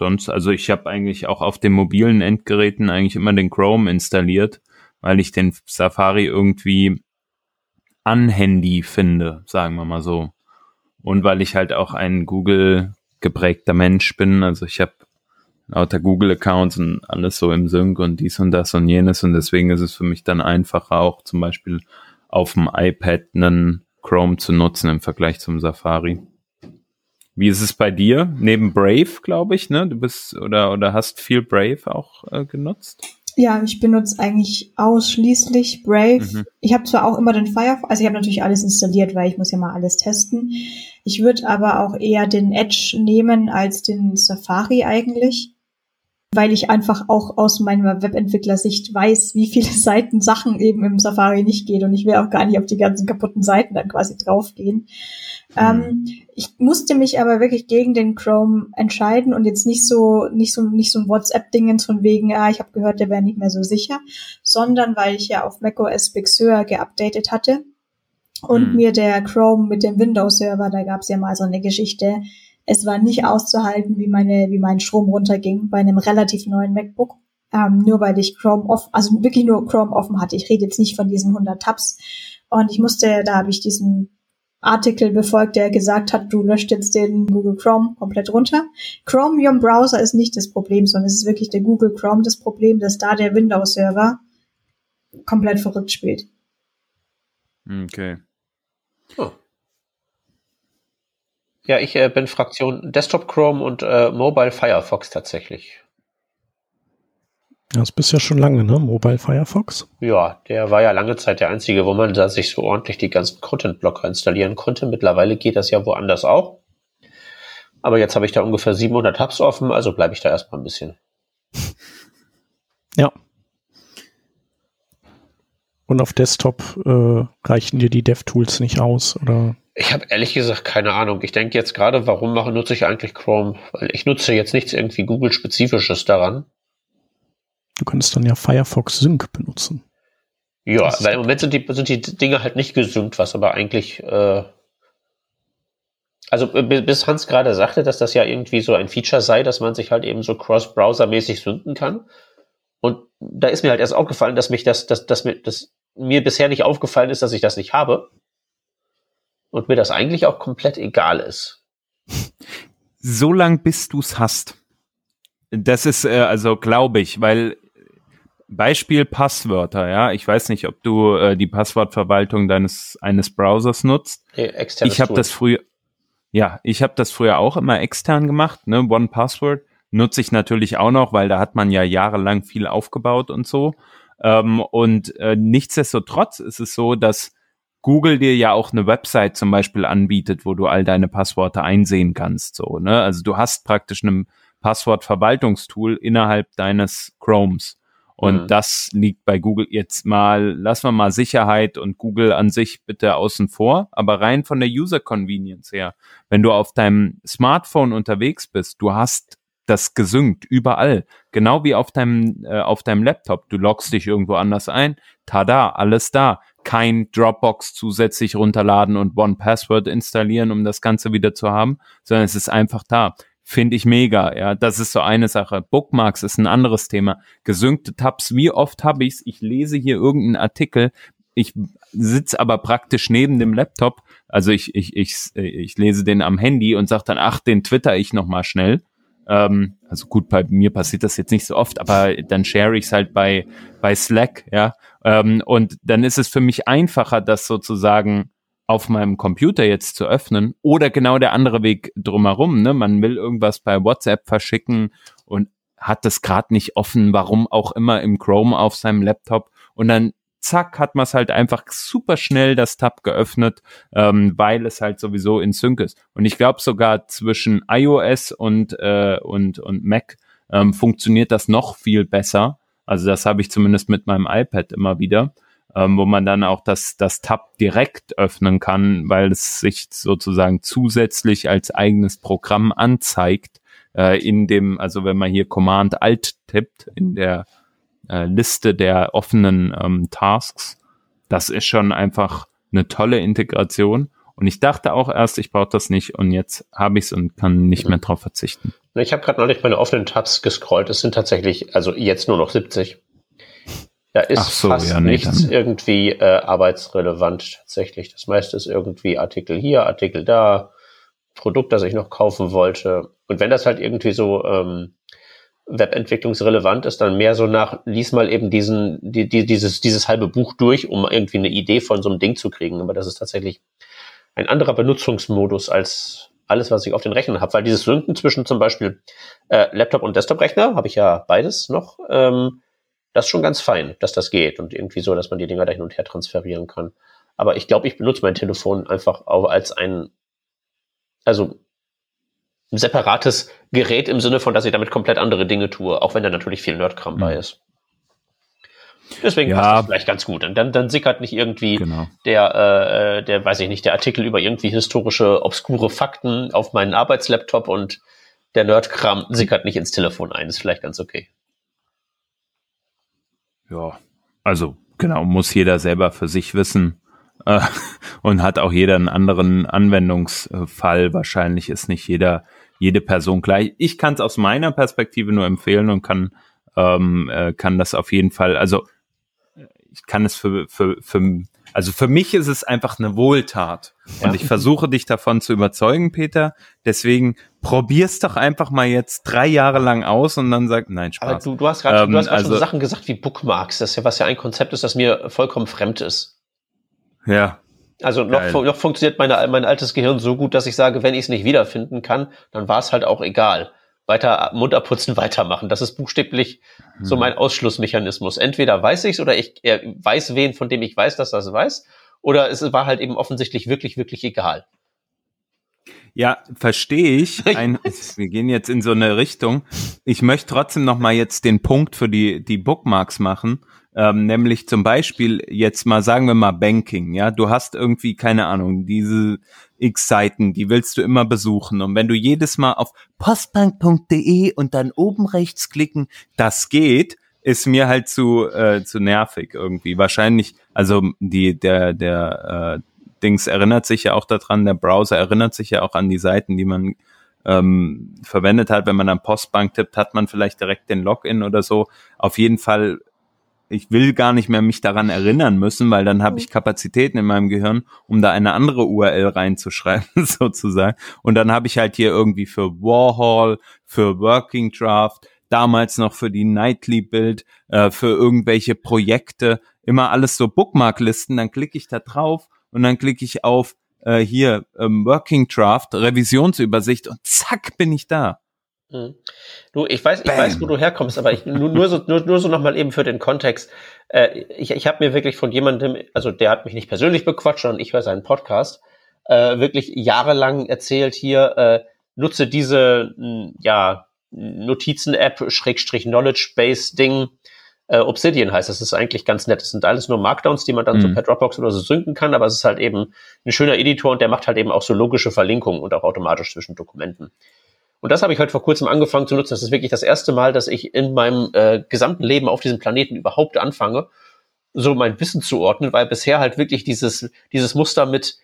sonst, also ich habe eigentlich auch auf den mobilen Endgeräten eigentlich immer den Chrome installiert weil ich den Safari irgendwie an Handy finde, sagen wir mal so. Und weil ich halt auch ein Google geprägter Mensch bin, also ich habe lauter Google-Accounts und alles so im Sync und dies und das und jenes und deswegen ist es für mich dann einfacher auch zum Beispiel auf dem iPad einen Chrome zu nutzen im Vergleich zum Safari. Wie ist es bei dir? Neben Brave, glaube ich, ne? Du bist oder oder hast viel Brave auch äh, genutzt? Ja, ich benutze eigentlich ausschließlich Brave. Mhm. Ich habe zwar auch immer den Firefox, also ich habe natürlich alles installiert, weil ich muss ja mal alles testen. Ich würde aber auch eher den Edge nehmen als den Safari eigentlich, weil ich einfach auch aus meiner Webentwicklersicht weiß, wie viele Seiten Sachen eben im Safari nicht geht und ich will auch gar nicht auf die ganzen kaputten Seiten dann quasi draufgehen. Ähm, mhm. ich musste mich aber wirklich gegen den Chrome entscheiden und jetzt nicht so nicht so nicht so ein WhatsApp-Dingens von wegen, ja, ich habe gehört, der wäre nicht mehr so sicher, sondern weil ich ja auf macOS Big Sur geupdatet hatte und mhm. mir der Chrome mit dem Windows-Server, da gab's ja mal so eine Geschichte, es war nicht auszuhalten, wie meine wie mein Strom runterging bei einem relativ neuen MacBook. Ähm, nur weil ich Chrome offen, also wirklich nur Chrome offen hatte. Ich rede jetzt nicht von diesen 100 Tabs. Und ich musste, da habe ich diesen Artikel befolgt, der gesagt hat, du löscht jetzt den Google Chrome komplett runter. Chromium Browser ist nicht das Problem, sondern es ist wirklich der Google Chrome das Problem, dass da der Windows Server komplett verrückt spielt. Okay. Oh. Ja, ich äh, bin Fraktion Desktop Chrome und äh, Mobile Firefox tatsächlich. Das bist ja schon lange, ne? Mobile Firefox? Ja, der war ja lange Zeit der einzige, wo man da sich so ordentlich die ganzen Content-Blocker installieren konnte. Mittlerweile geht das ja woanders auch. Aber jetzt habe ich da ungefähr 700 Tabs offen, also bleibe ich da erstmal ein bisschen. Ja. Und auf Desktop äh, reichen dir die DevTools nicht aus, oder? Ich habe ehrlich gesagt keine Ahnung. Ich denke jetzt gerade, warum mache, nutze ich eigentlich Chrome? Weil ich nutze jetzt nichts irgendwie Google-spezifisches daran. Du könntest dann ja Firefox Sync benutzen. Ja, weil im Moment sind die, sind die Dinge halt nicht gesynkt, was aber eigentlich, äh, also bis Hans gerade sagte, dass das ja irgendwie so ein Feature sei, dass man sich halt eben so cross-browser-mäßig synken kann. Und da ist mir halt erst aufgefallen, dass mich das, dass, dass mir, dass mir bisher nicht aufgefallen ist, dass ich das nicht habe. Und mir das eigentlich auch komplett egal ist. So lang bis du's hast. Das ist äh, also glaube ich, weil Beispiel Passwörter, ja. Ich weiß nicht, ob du äh, die Passwortverwaltung deines eines Browsers nutzt. Nee, ich habe das früher, ja, ich habe das früher auch immer extern gemacht, ne? One Password nutze ich natürlich auch noch, weil da hat man ja jahrelang viel aufgebaut und so. Ähm, und äh, nichtsdestotrotz ist es so, dass Google dir ja auch eine Website zum Beispiel anbietet, wo du all deine Passworte einsehen kannst. So, ne? Also du hast praktisch ein Passwortverwaltungstool innerhalb deines Chromes. Und mhm. das liegt bei Google jetzt mal, lassen wir mal Sicherheit und Google an sich bitte außen vor, aber rein von der User Convenience her, wenn du auf deinem Smartphone unterwegs bist, du hast das gesynkt überall, genau wie auf deinem äh, auf deinem Laptop. Du loggst dich irgendwo anders ein, tada, alles da. Kein Dropbox zusätzlich runterladen und One Password installieren, um das Ganze wieder zu haben, sondern es ist einfach da finde ich mega. Ja, das ist so eine Sache. Bookmarks ist ein anderes Thema. Gesynkte Tabs, wie oft habe ich's? Ich lese hier irgendeinen Artikel, ich sitze aber praktisch neben dem Laptop, also ich, ich, ich, ich lese den am Handy und sage dann, ach, den twitter ich nochmal schnell. Ähm, also gut, bei mir passiert das jetzt nicht so oft, aber dann share ich es halt bei, bei Slack, ja. Ähm, und dann ist es für mich einfacher, das sozusagen auf meinem Computer jetzt zu öffnen oder genau der andere Weg drumherum. Ne? Man will irgendwas bei WhatsApp verschicken und hat das gerade nicht offen, warum auch immer im Chrome auf seinem Laptop und dann zack hat man es halt einfach super schnell das Tab geöffnet, ähm, weil es halt sowieso in Sync ist. Und ich glaube sogar zwischen iOS und äh, und und Mac ähm, funktioniert das noch viel besser. Also das habe ich zumindest mit meinem iPad immer wieder ähm, wo man dann auch das, das Tab direkt öffnen kann, weil es sich sozusagen zusätzlich als eigenes Programm anzeigt, äh, in dem, also wenn man hier Command Alt tippt, in der äh, Liste der offenen ähm, Tasks, das ist schon einfach eine tolle Integration. Und ich dachte auch erst, ich brauche das nicht und jetzt habe ich es und kann nicht mehr drauf verzichten. Ich habe gerade neulich meine offenen Tabs gescrollt. Es sind tatsächlich, also jetzt nur noch 70. Da ist so, fast ja, nee, nichts dann. irgendwie äh, arbeitsrelevant tatsächlich. Das meiste ist irgendwie Artikel hier, Artikel da, Produkt, das ich noch kaufen wollte. Und wenn das halt irgendwie so ähm, webentwicklungsrelevant ist, dann mehr so nach, lies mal eben diesen, die, die, dieses, dieses halbe Buch durch, um irgendwie eine Idee von so einem Ding zu kriegen. Aber das ist tatsächlich ein anderer Benutzungsmodus als alles, was ich auf den Rechnern habe. Weil dieses Synken zwischen zum Beispiel äh, Laptop und Desktop-Rechner, habe ich ja beides noch, ähm, das ist schon ganz fein, dass das geht und irgendwie so, dass man die Dinger da hin und her transferieren kann. Aber ich glaube, ich benutze mein Telefon einfach auch als ein, also ein separates Gerät im Sinne von, dass ich damit komplett andere Dinge tue, auch wenn da natürlich viel Nerdkram mhm. bei ist. Deswegen ja. passt das vielleicht ganz gut. Und dann, dann sickert nicht irgendwie genau. der, äh, der, weiß ich nicht, der Artikel über irgendwie historische, obskure Fakten auf meinen Arbeitslaptop und der Nerdkram sickert nicht ins Telefon ein. Ist vielleicht ganz okay. Ja, also genau, muss jeder selber für sich wissen äh, und hat auch jeder einen anderen Anwendungsfall. Wahrscheinlich ist nicht jeder, jede Person gleich. Ich kann es aus meiner Perspektive nur empfehlen und kann, ähm, äh, kann das auf jeden Fall, also ich kann es für, für, für also für mich ist es einfach eine Wohltat. Ja. Und ich versuche dich davon zu überzeugen, Peter. Deswegen probier's doch einfach mal jetzt drei Jahre lang aus und dann sag, nein, Spaß. Aber du, du hast gerade ähm, also, schon Sachen gesagt wie Bookmarks, das ist ja was ja ein Konzept ist, das mir vollkommen fremd ist. Ja. Also noch, noch funktioniert meine, mein altes Gehirn so gut, dass ich sage, wenn ich es nicht wiederfinden kann, dann war es halt auch egal weiter Mund abputzen, weitermachen. Das ist buchstäblich hm. so mein Ausschlussmechanismus. Entweder weiß ich's oder ich er weiß wen, von dem ich weiß, dass das weiß, oder es war halt eben offensichtlich wirklich, wirklich egal. Ja, verstehe ich. Ein, wir gehen jetzt in so eine Richtung. Ich möchte trotzdem noch mal jetzt den Punkt für die die Bookmarks machen, Ähm, nämlich zum Beispiel jetzt mal sagen wir mal Banking, ja, du hast irgendwie keine Ahnung diese x Seiten, die willst du immer besuchen und wenn du jedes Mal auf postbank.de und dann oben rechts klicken, das geht, ist mir halt zu äh, zu nervig irgendwie. Wahrscheinlich, also die der der äh, Dings erinnert sich ja auch daran, der Browser erinnert sich ja auch an die Seiten, die man ähm, verwendet hat. Wenn man dann Postbank tippt, hat man vielleicht direkt den Login oder so. Auf jeden Fall ich will gar nicht mehr mich daran erinnern müssen, weil dann habe ich mhm. Kapazitäten in meinem Gehirn, um da eine andere URL reinzuschreiben, sozusagen. Und dann habe ich halt hier irgendwie für Warhol, für Working Draft, damals noch für die Nightly Build, äh, für irgendwelche Projekte, immer alles so Bookmarklisten, dann klicke ich da drauf und dann klicke ich auf äh, hier ähm, Working Draft, Revisionsübersicht und zack bin ich da. Mhm. Du, ich weiß, ich weiß, wo du herkommst, aber ich, nur, nur so, nur, nur so nochmal eben für den Kontext. Äh, ich ich habe mir wirklich von jemandem, also der hat mich nicht persönlich bequatscht, sondern ich höre seinen Podcast, äh, wirklich jahrelang erzählt hier, äh, nutze diese, ja, Notizen-App, Schrägstrich Knowledge-Base-Ding, äh, Obsidian heißt. Das ist eigentlich ganz nett. Das sind alles nur Markdowns, die man dann mhm. so per Dropbox oder so synken kann, aber es ist halt eben ein schöner Editor und der macht halt eben auch so logische Verlinkungen und auch automatisch zwischen Dokumenten. Und das habe ich heute vor kurzem angefangen zu nutzen. Das ist wirklich das erste Mal, dass ich in meinem äh, gesamten Leben auf diesem Planeten überhaupt anfange, so mein Wissen zu ordnen, weil bisher halt wirklich dieses, dieses Muster mit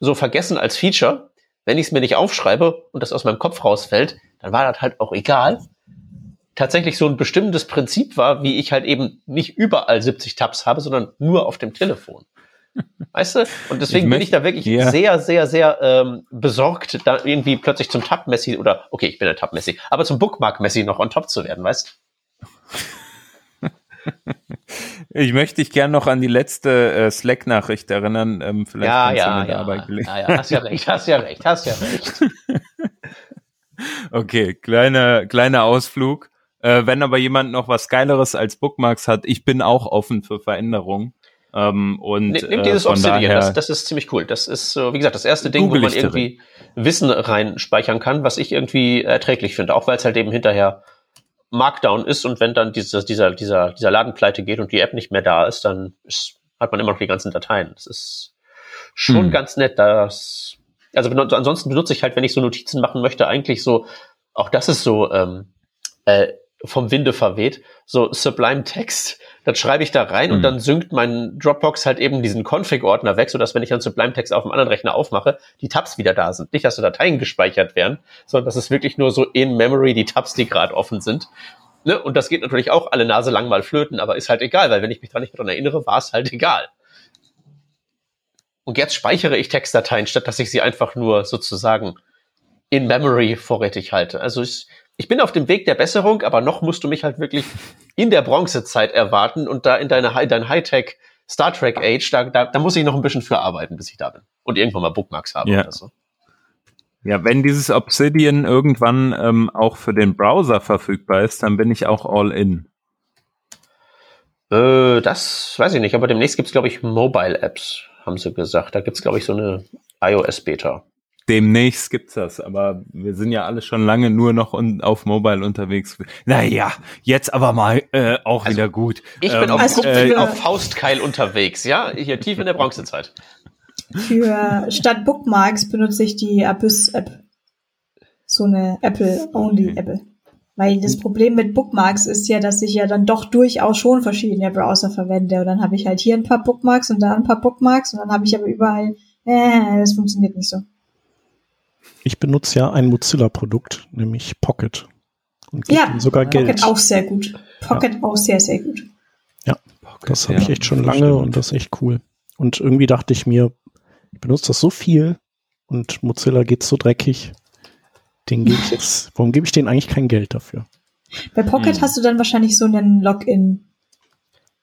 so vergessen als Feature, wenn ich es mir nicht aufschreibe und das aus meinem Kopf rausfällt, dann war das halt auch egal. Tatsächlich so ein bestimmendes Prinzip war, wie ich halt eben nicht überall 70 Tabs habe, sondern nur auf dem Telefon. Weißt du? Und deswegen ich bin ich da wirklich yeah. sehr, sehr, sehr ähm, besorgt, da irgendwie plötzlich zum Tab-Messi oder, okay, ich bin der Tab-Messi, aber zum Bookmark-Messi noch on top zu werden, weißt du? Ich möchte dich gern noch an die letzte äh, Slack-Nachricht erinnern. Ähm, vielleicht ja, ja, ja, dabei ja, ja, hast ja recht, hast ja recht, hast ja recht. okay, kleiner kleiner Ausflug. Äh, wenn aber jemand noch was Geileres als Bookmarks hat, ich bin auch offen für Veränderungen. Ähm, und, Nimm äh, dieses Obsidian, daher, das, das ist ziemlich cool. Das ist, so, wie gesagt, das erste Ding, wo man irgendwie Wissen reinspeichern kann, was ich irgendwie erträglich finde, auch weil es halt eben hinterher Markdown ist und wenn dann dieses, dieser, dieser, dieser Ladenpleite geht und die App nicht mehr da ist, dann ist, hat man immer noch die ganzen Dateien. Das ist schon hm. ganz nett, dass, also ansonsten benutze ich halt, wenn ich so Notizen machen möchte, eigentlich so, auch das ist so, ähm, äh, vom Winde verweht, so Sublime Text, das schreibe ich da rein mhm. und dann synkt mein Dropbox halt eben diesen Config-Ordner weg, sodass wenn ich dann Sublime Text auf dem anderen Rechner aufmache, die Tabs wieder da sind. Nicht, dass so Dateien gespeichert werden, sondern das ist wirklich nur so in Memory die Tabs, die gerade offen sind. Ne? Und das geht natürlich auch alle Nase lang mal flöten, aber ist halt egal, weil wenn ich mich dran nicht mehr dran erinnere, war es halt egal. Und jetzt speichere ich Textdateien, statt dass ich sie einfach nur sozusagen in Memory vorrätig halte. Also ich, ich bin auf dem Weg der Besserung, aber noch musst du mich halt wirklich in der Bronzezeit erwarten und da in deine, dein Hightech Star Trek Age, da, da, da muss ich noch ein bisschen für arbeiten, bis ich da bin. Und irgendwann mal Bookmarks habe ja. oder so. Ja, wenn dieses Obsidian irgendwann ähm, auch für den Browser verfügbar ist, dann bin ich auch all in. Äh, das weiß ich nicht, aber demnächst gibt's glaube ich, Mobile Apps, haben sie gesagt. Da gibt's glaube ich, so eine iOS-Beta demnächst gibt's das, aber wir sind ja alle schon lange nur noch un auf Mobile unterwegs. Naja, jetzt aber mal äh, auch also, wieder gut. Ich bin, ähm, auf, also äh, ich bin auf Faustkeil unterwegs, ja, hier tief in der Bronzezeit. Für statt Bookmarks benutze ich die Abyss-App. So eine Apple-Only-App. Okay. Weil das Problem mit Bookmarks ist ja, dass ich ja dann doch durchaus schon verschiedene Browser verwende. Und dann habe ich halt hier ein paar Bookmarks und da ein paar Bookmarks und dann habe ich aber überall, äh, das funktioniert nicht so. Ich benutze ja ein Mozilla-Produkt, nämlich Pocket. Und ja, sogar Geld. Pocket auch sehr gut. Pocket ja. auch sehr, sehr gut. Ja, Pocket, das habe ich echt schon lange stimmt. und das ist echt cool. Und irgendwie dachte ich mir, ich benutze das so viel und Mozilla geht so dreckig. Den gebe ich jetzt, warum gebe ich denen eigentlich kein Geld dafür? Bei Pocket hm. hast du dann wahrscheinlich so einen Login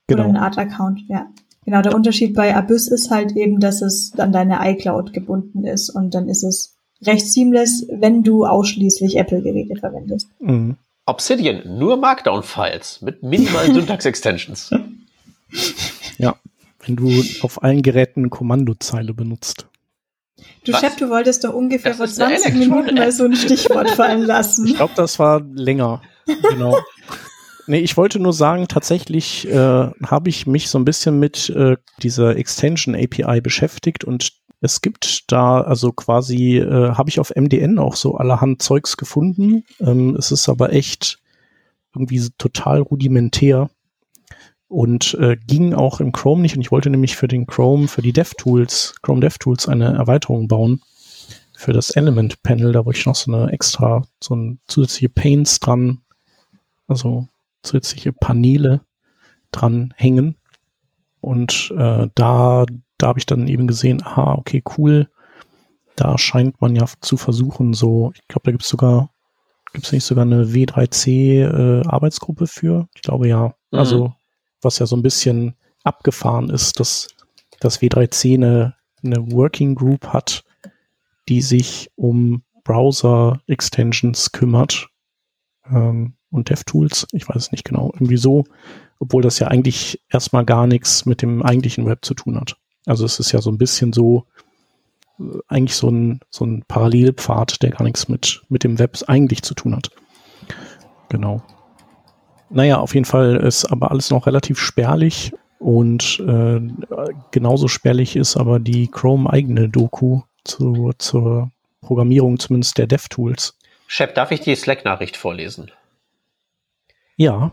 genau. oder einen Art-Account, ja. Genau, der Unterschied bei Abyss ist halt eben, dass es an deine iCloud gebunden ist und dann ist es recht seamless, wenn du ausschließlich Apple-Geräte verwendest. Mhm. Obsidian, nur Markdown-Files mit minimalen Syntax-Extensions. Ja, wenn du auf allen Geräten eine Kommandozeile benutzt. Du Chef, du wolltest doch ungefähr das vor 20 Minuten mal so ein Stichwort fallen lassen. Ich glaube, das war länger. Genau. Nee, ich wollte nur sagen, tatsächlich äh, habe ich mich so ein bisschen mit äh, dieser Extension API beschäftigt und es gibt da also quasi, äh, habe ich auf MDN auch so allerhand Zeugs gefunden. Ähm, es ist aber echt irgendwie total rudimentär und äh, ging auch im Chrome nicht. Und ich wollte nämlich für den Chrome, für die DevTools, Chrome DevTools eine Erweiterung bauen für das Element Panel. Da wollte ich noch so eine extra, so ein zusätzliche Panes dran, also zusätzliche Paneele dran hängen. Und äh, da da habe ich dann eben gesehen, aha, okay, cool. Da scheint man ja zu versuchen, so, ich glaube, da gibt es sogar, gibt es nicht sogar eine W3C äh, für? Ich glaube ja. Mhm. Also, was ja so ein bisschen abgefahren ist, dass das W3C eine, eine Working Group hat, die sich um Browser-Extensions kümmert ähm, und DevTools. Ich weiß es nicht genau. Irgendwie so, obwohl das ja eigentlich erstmal gar nichts mit dem eigentlichen Web zu tun hat. Also es ist ja so ein bisschen so, äh, eigentlich so ein, so ein Parallelpfad, der gar nichts mit, mit dem Web eigentlich zu tun hat. Genau. Naja, auf jeden Fall ist aber alles noch relativ spärlich und äh, genauso spärlich ist aber die Chrome-eigene Doku zu, zur Programmierung zumindest der DevTools. Shep, darf ich die Slack-Nachricht vorlesen? Ja.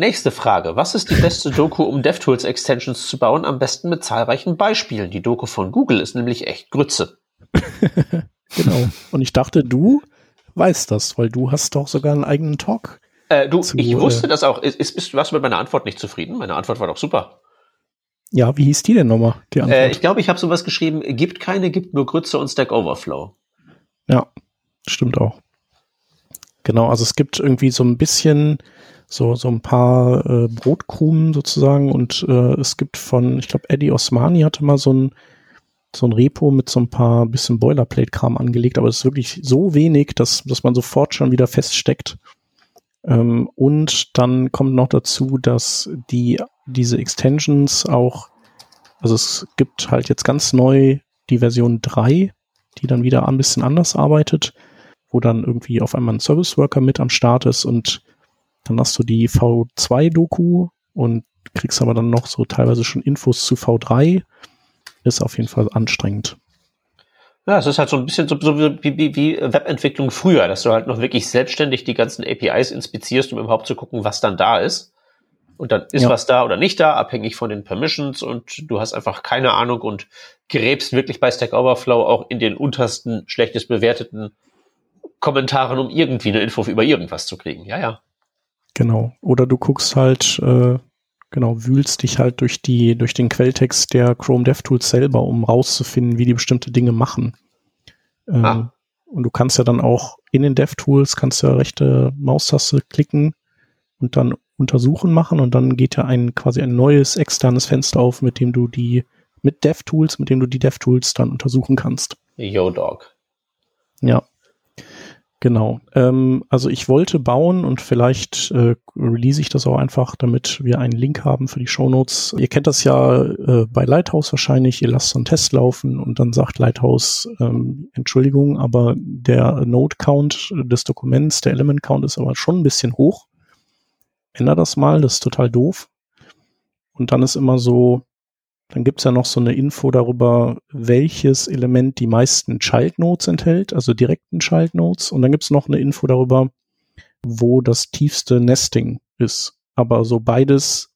Nächste Frage. Was ist die beste Doku, um DevTools Extensions zu bauen? Am besten mit zahlreichen Beispielen. Die Doku von Google ist nämlich echt Grütze. genau. Und ich dachte, du weißt das, weil du hast doch sogar einen eigenen Talk. Äh, du, zu, ich wusste äh, das auch. Ist, ist, bist, warst du mit meiner Antwort nicht zufrieden? Meine Antwort war doch super. Ja, wie hieß die denn nochmal? Die Äh, ich glaube, ich habe sowas geschrieben, gibt keine, gibt nur Grütze und Stack Overflow. Ja, stimmt auch. Genau, also es gibt irgendwie so ein bisschen so, so ein paar äh, Brotkrumen sozusagen und äh, es gibt von, ich glaube, Eddie Osmani hatte mal so ein, so ein Repo mit so ein paar bisschen Boilerplate-Kram angelegt, aber es ist wirklich so wenig, dass, dass man sofort schon wieder feststeckt. Ähm, und dann kommt noch dazu, dass die, diese Extensions auch, also es gibt halt jetzt ganz neu die Version 3, die dann wieder ein bisschen anders arbeitet, wo dann irgendwie auf einmal ein Service Worker mit am Start ist und dann hast du die V2-Doku und kriegst aber dann noch so teilweise schon Infos zu V3. Ist auf jeden Fall anstrengend. Ja, es ist halt so ein bisschen so, so wie, wie, wie Webentwicklung früher, dass du halt noch wirklich selbstständig die ganzen APIs inspizierst, um überhaupt zu gucken, was dann da ist. Und dann ist ja. was da oder nicht da, abhängig von den Permissions und du hast einfach keine Ahnung und gräbst wirklich bei Stack Overflow auch in den untersten, schlechtest bewerteten Kommentaren, um irgendwie eine Info über irgendwas zu kriegen. Ja, ja. Genau. Oder du guckst halt, äh, genau, wühlst dich halt durch die, durch den Quelltext der Chrome DevTools selber, um rauszufinden, wie die bestimmte Dinge machen. Ähm, ah. Und du kannst ja dann auch in den DevTools, kannst ja rechte Maustaste klicken und dann untersuchen machen und dann geht ja ein quasi ein neues externes Fenster auf, mit dem du die mit DevTools, mit dem du die DevTools dann untersuchen kannst. Yo Dog. Ja. Genau. Ähm, also ich wollte bauen und vielleicht äh, release ich das auch einfach, damit wir einen Link haben für die Show Notes. Ihr kennt das ja äh, bei Lighthouse wahrscheinlich. Ihr lasst so einen Test laufen und dann sagt Lighthouse, ähm, Entschuldigung, aber der Node-Count des Dokuments, der Element-Count ist aber schon ein bisschen hoch. Änder das mal, das ist total doof. Und dann ist immer so, dann gibt's ja noch so eine Info darüber, welches Element die meisten Child Nodes enthält, also direkten Child Nodes. Und dann gibt's noch eine Info darüber, wo das tiefste Nesting ist. Aber so beides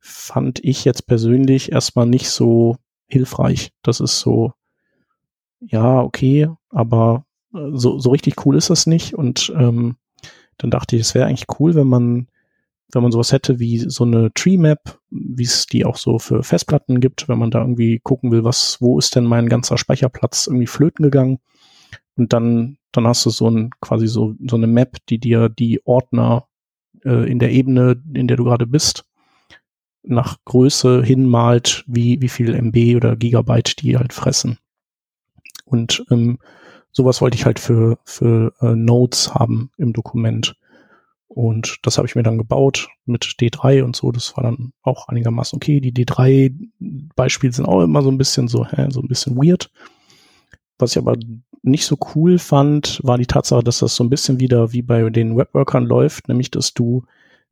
fand ich jetzt persönlich erstmal nicht so hilfreich. Das ist so, ja, okay, aber äh, so, so richtig cool ist das nicht. Und ähm, dann dachte ich, es wäre eigentlich cool, wenn man wenn man sowas hätte wie so eine Tree Map, wie es die auch so für Festplatten gibt, wenn man da irgendwie gucken will, was, wo ist denn mein ganzer Speicherplatz irgendwie flöten gegangen? Und dann, dann hast du so ein, quasi so, so eine Map, die dir die Ordner äh, in der Ebene, in der du gerade bist, nach Größe hinmalt, wie, wie viel MB oder Gigabyte die halt fressen. Und ähm, sowas wollte ich halt für, für äh, Nodes haben im Dokument. Und das habe ich mir dann gebaut mit D3 und so. Das war dann auch einigermaßen okay. Die D3-Beispiele sind auch immer so ein bisschen so, hä, so ein bisschen weird. Was ich aber nicht so cool fand, war die Tatsache, dass das so ein bisschen wieder wie bei den Webworkern läuft, nämlich dass du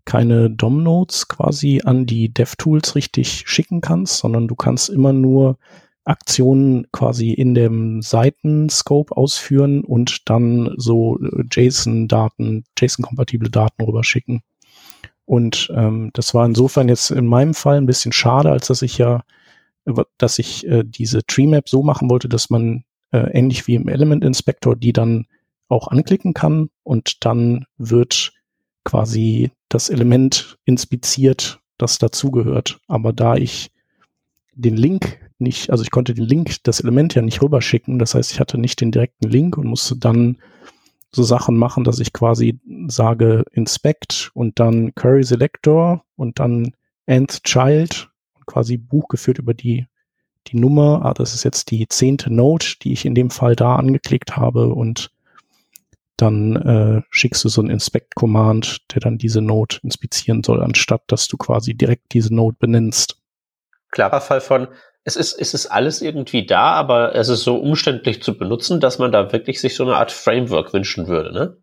keine DOM-Nodes quasi an die DevTools richtig schicken kannst, sondern du kannst immer nur Aktionen quasi in dem Seitenscope ausführen und dann so äh, JSON-Daten, JSON-kompatible Daten rüberschicken. Und ähm, das war insofern jetzt in meinem Fall ein bisschen schade, als dass ich ja, dass ich äh, diese Tree Map so machen wollte, dass man äh, ähnlich wie im Element Inspector die dann auch anklicken kann und dann wird quasi das Element inspiziert, das dazugehört. Aber da ich den Link nicht, also ich konnte den Link, das Element ja nicht rüberschicken. Das heißt, ich hatte nicht den direkten Link und musste dann so Sachen machen, dass ich quasi sage Inspect und dann Query Selector und dann Nth Child und quasi Buch geführt über die, die Nummer. Ah, das ist jetzt die zehnte Note, die ich in dem Fall da angeklickt habe und dann äh, schickst du so ein Inspect-Command, der dann diese Node inspizieren soll, anstatt dass du quasi direkt diese Node benennst. Klarer Fall von, es ist, es ist alles irgendwie da, aber es ist so umständlich zu benutzen, dass man da wirklich sich so eine Art Framework wünschen würde, ne?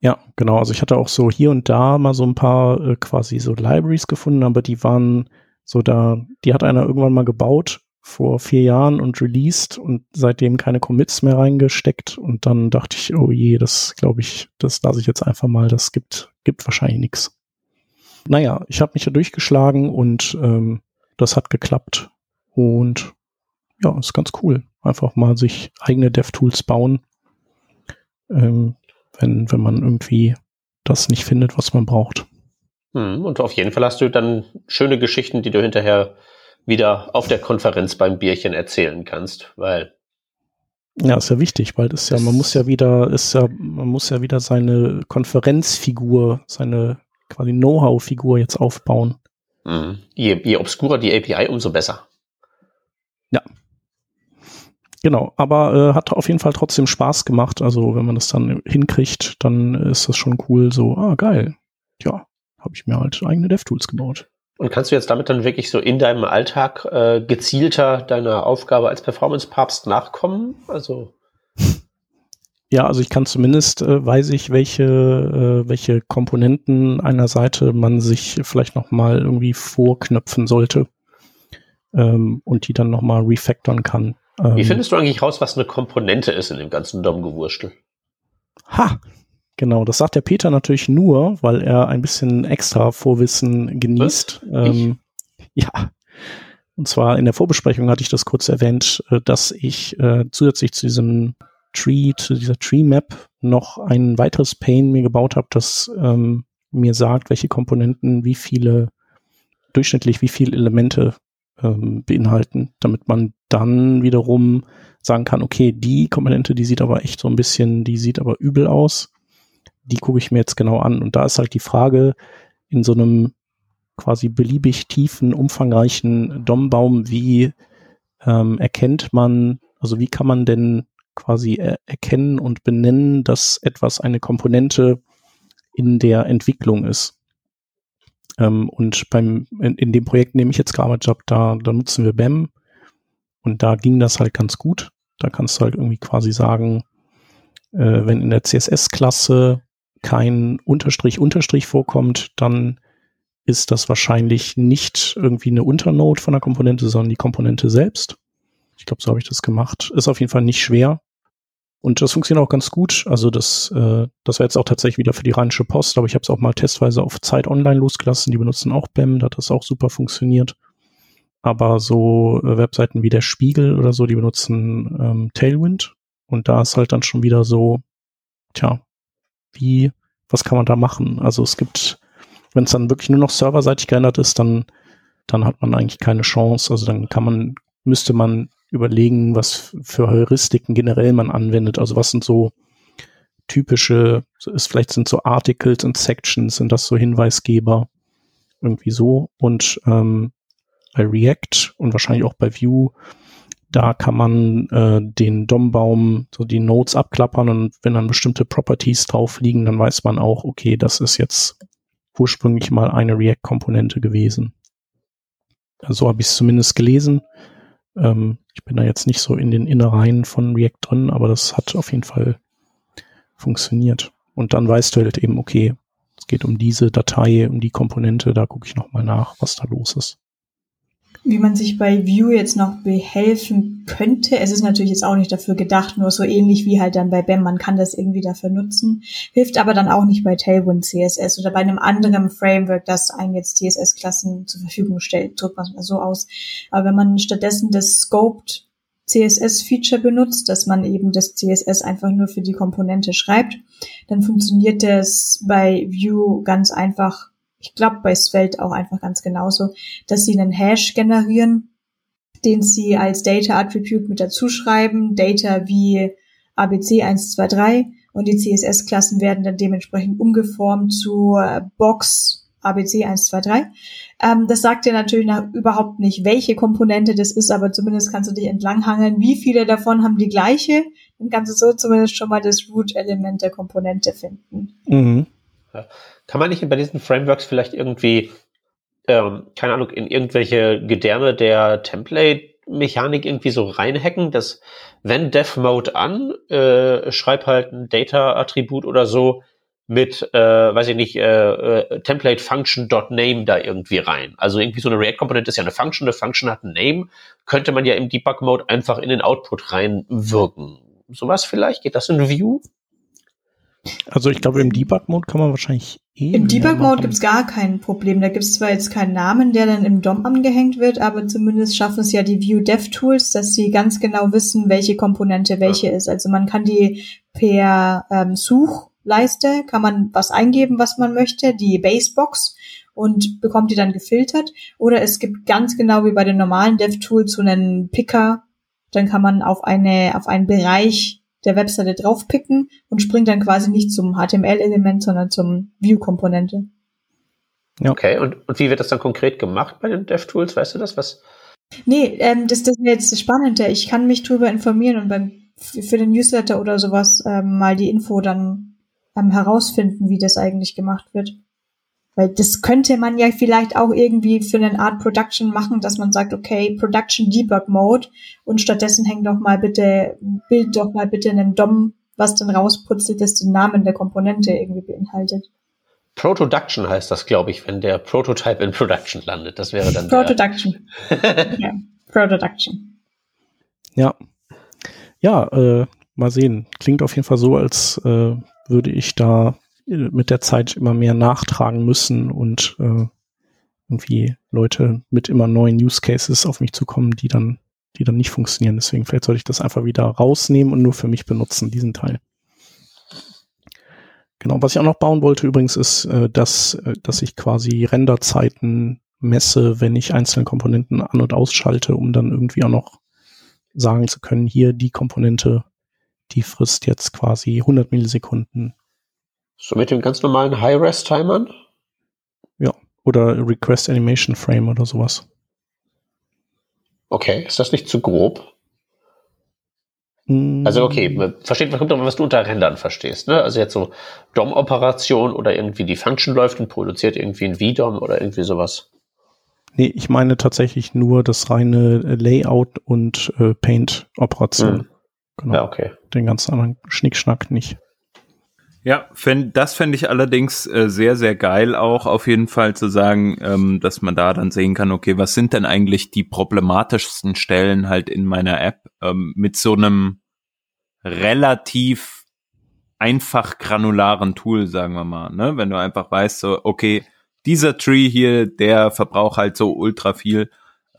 Ja, genau. Also ich hatte auch so hier und da mal so ein paar äh, quasi so Libraries gefunden, aber die waren so da, die hat einer irgendwann mal gebaut vor vier Jahren und released und seitdem keine Commits mehr reingesteckt und dann dachte ich, oh je, das glaube ich, das lasse ich jetzt einfach mal, das gibt, gibt wahrscheinlich nichts. Naja, ich habe mich da durchgeschlagen und ähm, das hat geklappt. Und ja, ist ganz cool. Einfach mal sich eigene DevTools bauen, ähm, wenn, wenn man irgendwie das nicht findet, was man braucht. Hm, und auf jeden Fall hast du dann schöne Geschichten, die du hinterher wieder auf der Konferenz beim Bierchen erzählen kannst, weil ja, ist ja wichtig, weil das ja, man muss ja wieder, ist ja, man muss ja wieder seine Konferenzfigur, seine quasi Know-how-Figur jetzt aufbauen. Mhm. Je, je obskurer die API, umso besser. Ja. Genau, aber äh, hat auf jeden Fall trotzdem Spaß gemacht. Also wenn man das dann hinkriegt, dann ist das schon cool. So, ah, geil. Ja, habe ich mir halt eigene DevTools gebaut. Und kannst du jetzt damit dann wirklich so in deinem Alltag äh, gezielter deiner Aufgabe als Performance-Papst nachkommen? Also ja, also ich kann zumindest, äh, weiß ich, welche, äh, welche Komponenten einer Seite man sich vielleicht nochmal irgendwie vorknöpfen sollte ähm, und die dann nochmal refactoren kann. Ähm, Wie findest du eigentlich raus, was eine Komponente ist in dem ganzen DOM-Gewurstel? Ha! Genau, das sagt der Peter natürlich nur, weil er ein bisschen extra Vorwissen genießt. Ähm, ja. Und zwar in der Vorbesprechung hatte ich das kurz erwähnt, äh, dass ich äh, zusätzlich zu diesem Tree, zu dieser Tree Map noch ein weiteres Pane mir gebaut habe, das ähm, mir sagt, welche Komponenten wie viele, durchschnittlich wie viele Elemente ähm, beinhalten, damit man dann wiederum sagen kann, okay, die Komponente, die sieht aber echt so ein bisschen, die sieht aber übel aus. Die gucke ich mir jetzt genau an. Und da ist halt die Frage, in so einem quasi beliebig tiefen, umfangreichen DOM-Baum, wie ähm, erkennt man, also wie kann man denn quasi er erkennen und benennen, dass etwas eine Komponente in der Entwicklung ist. Ähm, und beim, in, in, dem Projekt, dem ich jetzt gearbeitet da, da nutzen wir BEM und da ging das halt ganz gut. Da kannst du halt irgendwie quasi sagen, äh, wenn in der CSS-Klasse kein Unterstrich Unterstrich vorkommt, dann ist das wahrscheinlich nicht irgendwie eine Unternode von der Komponente, sondern die Komponente selbst. Ich glaube, so habe ich das gemacht. Ist auf jeden Fall nicht schwer. Und das funktioniert auch ganz gut. Also das, äh, das wäre jetzt auch tatsächlich wieder für die Rheinische Post, aber ich habe es auch mal testweise auf Zeit Online losgelassen. Die benutzen auch BEM, da hat das auch super funktioniert. Aber so äh, Webseiten wie der Spiegel oder so, die benutzen ähm, Tailwind. Und da ist halt dann schon wieder so, tja, wie, was kann man da machen? Also es gibt, wenn es dann wirklich nur noch serverseitig geändert ist, dann, dann hat man eigentlich keine Chance. Also dann kann man, müsste man überlegen, was für Heuristiken generell man anwendet. Also was sind so typische, ist vielleicht sind so Articles und Sections, sind das so Hinweisgeber, irgendwie so. Und ähm, bei React und wahrscheinlich auch bei Vue, da kann man äh, den DOM-Baum, so die Nodes abklappern und wenn dann bestimmte Properties drauf liegen, dann weiß man auch, okay, das ist jetzt ursprünglich mal eine React-Komponente gewesen. So also habe ich es zumindest gelesen. Ähm, ich bin da jetzt nicht so in den Innereien von React drin, aber das hat auf jeden Fall funktioniert. Und dann weißt du halt eben, okay, es geht um diese Datei, um die Komponente, da gucke ich nochmal nach, was da los ist. Wie man sich bei Vue jetzt noch behelfen könnte, es ist natürlich jetzt auch nicht dafür gedacht, nur so ähnlich wie halt dann bei BEM, man kann das irgendwie dafür nutzen, hilft aber dann auch nicht bei Tailwind CSS oder bei einem anderen Framework, das einem jetzt CSS-Klassen zur Verfügung stellt, drückt man es mal so aus. Aber wenn man stattdessen das Scoped CSS-Feature benutzt, dass man eben das CSS einfach nur für die Komponente schreibt, dann funktioniert das bei Vue ganz einfach. Ich glaube bei Svelte auch einfach ganz genauso, dass sie einen Hash generieren, den sie als Data Attribute mit dazu schreiben, Data wie ABC123 und die CSS-Klassen werden dann dementsprechend umgeformt zu Box ABC123. Ähm, das sagt dir natürlich nach, überhaupt nicht, welche Komponente das ist, aber zumindest kannst du dich entlanghangeln. Wie viele davon haben die gleiche? Dann kannst du so zumindest schon mal das Root-Element der Komponente finden. Mhm. Ja. Kann man nicht bei diesen Frameworks vielleicht irgendwie, ähm, keine Ahnung, in irgendwelche Gedärme der Template-Mechanik irgendwie so reinhacken, dass wenn Dev Mode an, äh, schreib halt ein Data-Attribut oder so, mit, äh, weiß ich nicht, äh, äh, Template Function Name da irgendwie rein. Also irgendwie so eine React-Komponente ist ja eine Function, eine Function hat ein Name, könnte man ja im Debug-Mode einfach in den Output reinwirken. Sowas vielleicht? Geht das in View? Also ich glaube, im Debug-Mode kann man wahrscheinlich eh. Im Debug-Mode gibt's gar kein Problem. Da gibt's zwar jetzt keinen Namen, der dann im DOM angehängt wird, aber zumindest schaffen es ja die View Dev Tools, dass sie ganz genau wissen, welche Komponente welche ja. ist. Also man kann die per ähm, Such Leiste kann man was eingeben, was man möchte, die Basebox und bekommt die dann gefiltert. Oder es gibt ganz genau wie bei den normalen DevTools so einen Picker. Dann kann man auf eine, auf einen Bereich der Webseite draufpicken und springt dann quasi nicht zum HTML-Element, sondern zum View-Komponente. Ja. Okay, und, und wie wird das dann konkret gemacht bei den DevTools? Weißt du das? Was? Nee, ähm, das, das ist jetzt das Spannende. Ich kann mich drüber informieren und beim, für den Newsletter oder sowas ähm, mal die Info dann ähm, herausfinden, wie das eigentlich gemacht wird. Weil das könnte man ja vielleicht auch irgendwie für eine Art Production machen, dass man sagt, okay, Production Debug Mode und stattdessen hängt doch mal bitte, bild doch mal bitte einen DOM, was dann rausputzelt, das den Namen der Komponente irgendwie beinhaltet. Production heißt das, glaube ich, wenn der Prototype in Production landet. Das wäre dann Production. ja, Production. Ja. Ja, äh, mal sehen. Klingt auf jeden Fall so, als äh, würde ich da mit der Zeit immer mehr nachtragen müssen und äh, irgendwie Leute mit immer neuen Use Cases auf mich zukommen, die dann, die dann nicht funktionieren. Deswegen vielleicht sollte ich das einfach wieder rausnehmen und nur für mich benutzen, diesen Teil. Genau, was ich auch noch bauen wollte übrigens ist, äh, dass, äh, dass ich quasi Renderzeiten messe, wenn ich einzelne Komponenten an- und ausschalte, um dann irgendwie auch noch sagen zu können, hier die Komponente die frisst jetzt quasi 100 Millisekunden. So mit dem ganz normalen High-Res-Timern? Ja, oder Request Animation Frame oder sowas. Okay, ist das nicht zu grob? Mm. Also okay, versteht, kommt doch was du unter Rendern verstehst, ne? Also jetzt so DOM-Operation oder irgendwie die Function läuft und produziert irgendwie ein VDOM oder irgendwie sowas. Nee, ich meine tatsächlich nur das reine Layout und äh, Paint-Operation. Hm. Genau. Ja, okay. Den ganzen anderen Schnickschnack nicht. Ja, fänd, das fände ich allerdings äh, sehr, sehr geil auch auf jeden Fall zu sagen, ähm, dass man da dann sehen kann, okay, was sind denn eigentlich die problematischsten Stellen halt in meiner App ähm, mit so einem relativ einfach granularen Tool, sagen wir mal, ne? Wenn du einfach weißt, so, okay, dieser Tree hier, der verbraucht halt so ultra viel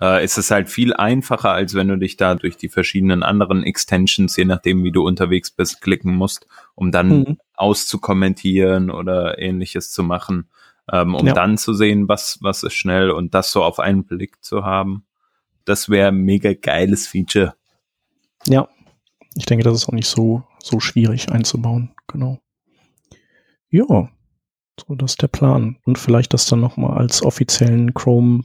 äh, ist es halt viel einfacher, als wenn du dich da durch die verschiedenen anderen Extensions, je nachdem wie du unterwegs bist, klicken musst, um dann mhm. auszukommentieren oder ähnliches zu machen, ähm, um ja. dann zu sehen, was, was ist schnell und das so auf einen Blick zu haben. Das wäre mega geiles Feature. Ja, ich denke, das ist auch nicht so, so schwierig einzubauen. Genau. Ja, so das ist der Plan. Und vielleicht das dann nochmal als offiziellen Chrome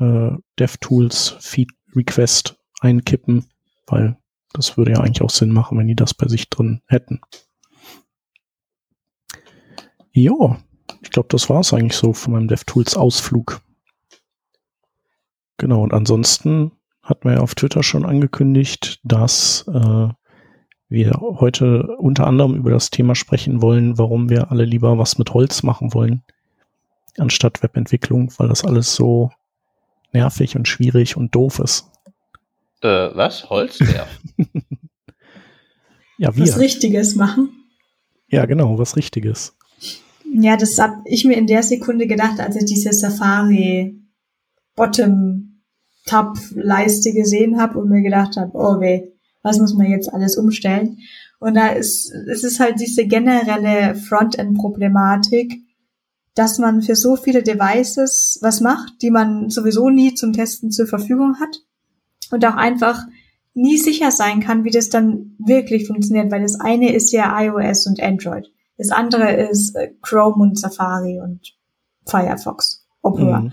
äh, DevTools Feed Request einkippen, weil das würde ja eigentlich auch Sinn machen, wenn die das bei sich drin hätten. Ja, ich glaube, das war es eigentlich so von meinem DevTools Ausflug. Genau, und ansonsten hat man ja auf Twitter schon angekündigt, dass äh, wir heute unter anderem über das Thema sprechen wollen, warum wir alle lieber was mit Holz machen wollen, anstatt Webentwicklung, weil das alles so nervig und schwierig und doof ist. Äh, was? Holz? Ja. ja, wir. Was Richtiges machen. Ja, genau, was Richtiges. Ja, das habe ich mir in der Sekunde gedacht, als ich diese Safari Bottom Tab Leiste gesehen habe und mir gedacht habe, oh weh, was muss man jetzt alles umstellen? Und da ist, es ist halt diese generelle Frontend-Problematik, dass man für so viele Devices was macht, die man sowieso nie zum Testen zur Verfügung hat und auch einfach nie sicher sein kann, wie das dann wirklich funktioniert, weil das eine ist ja iOS und Android. Das andere ist äh, Chrome und Safari und Firefox, Opera. Mhm.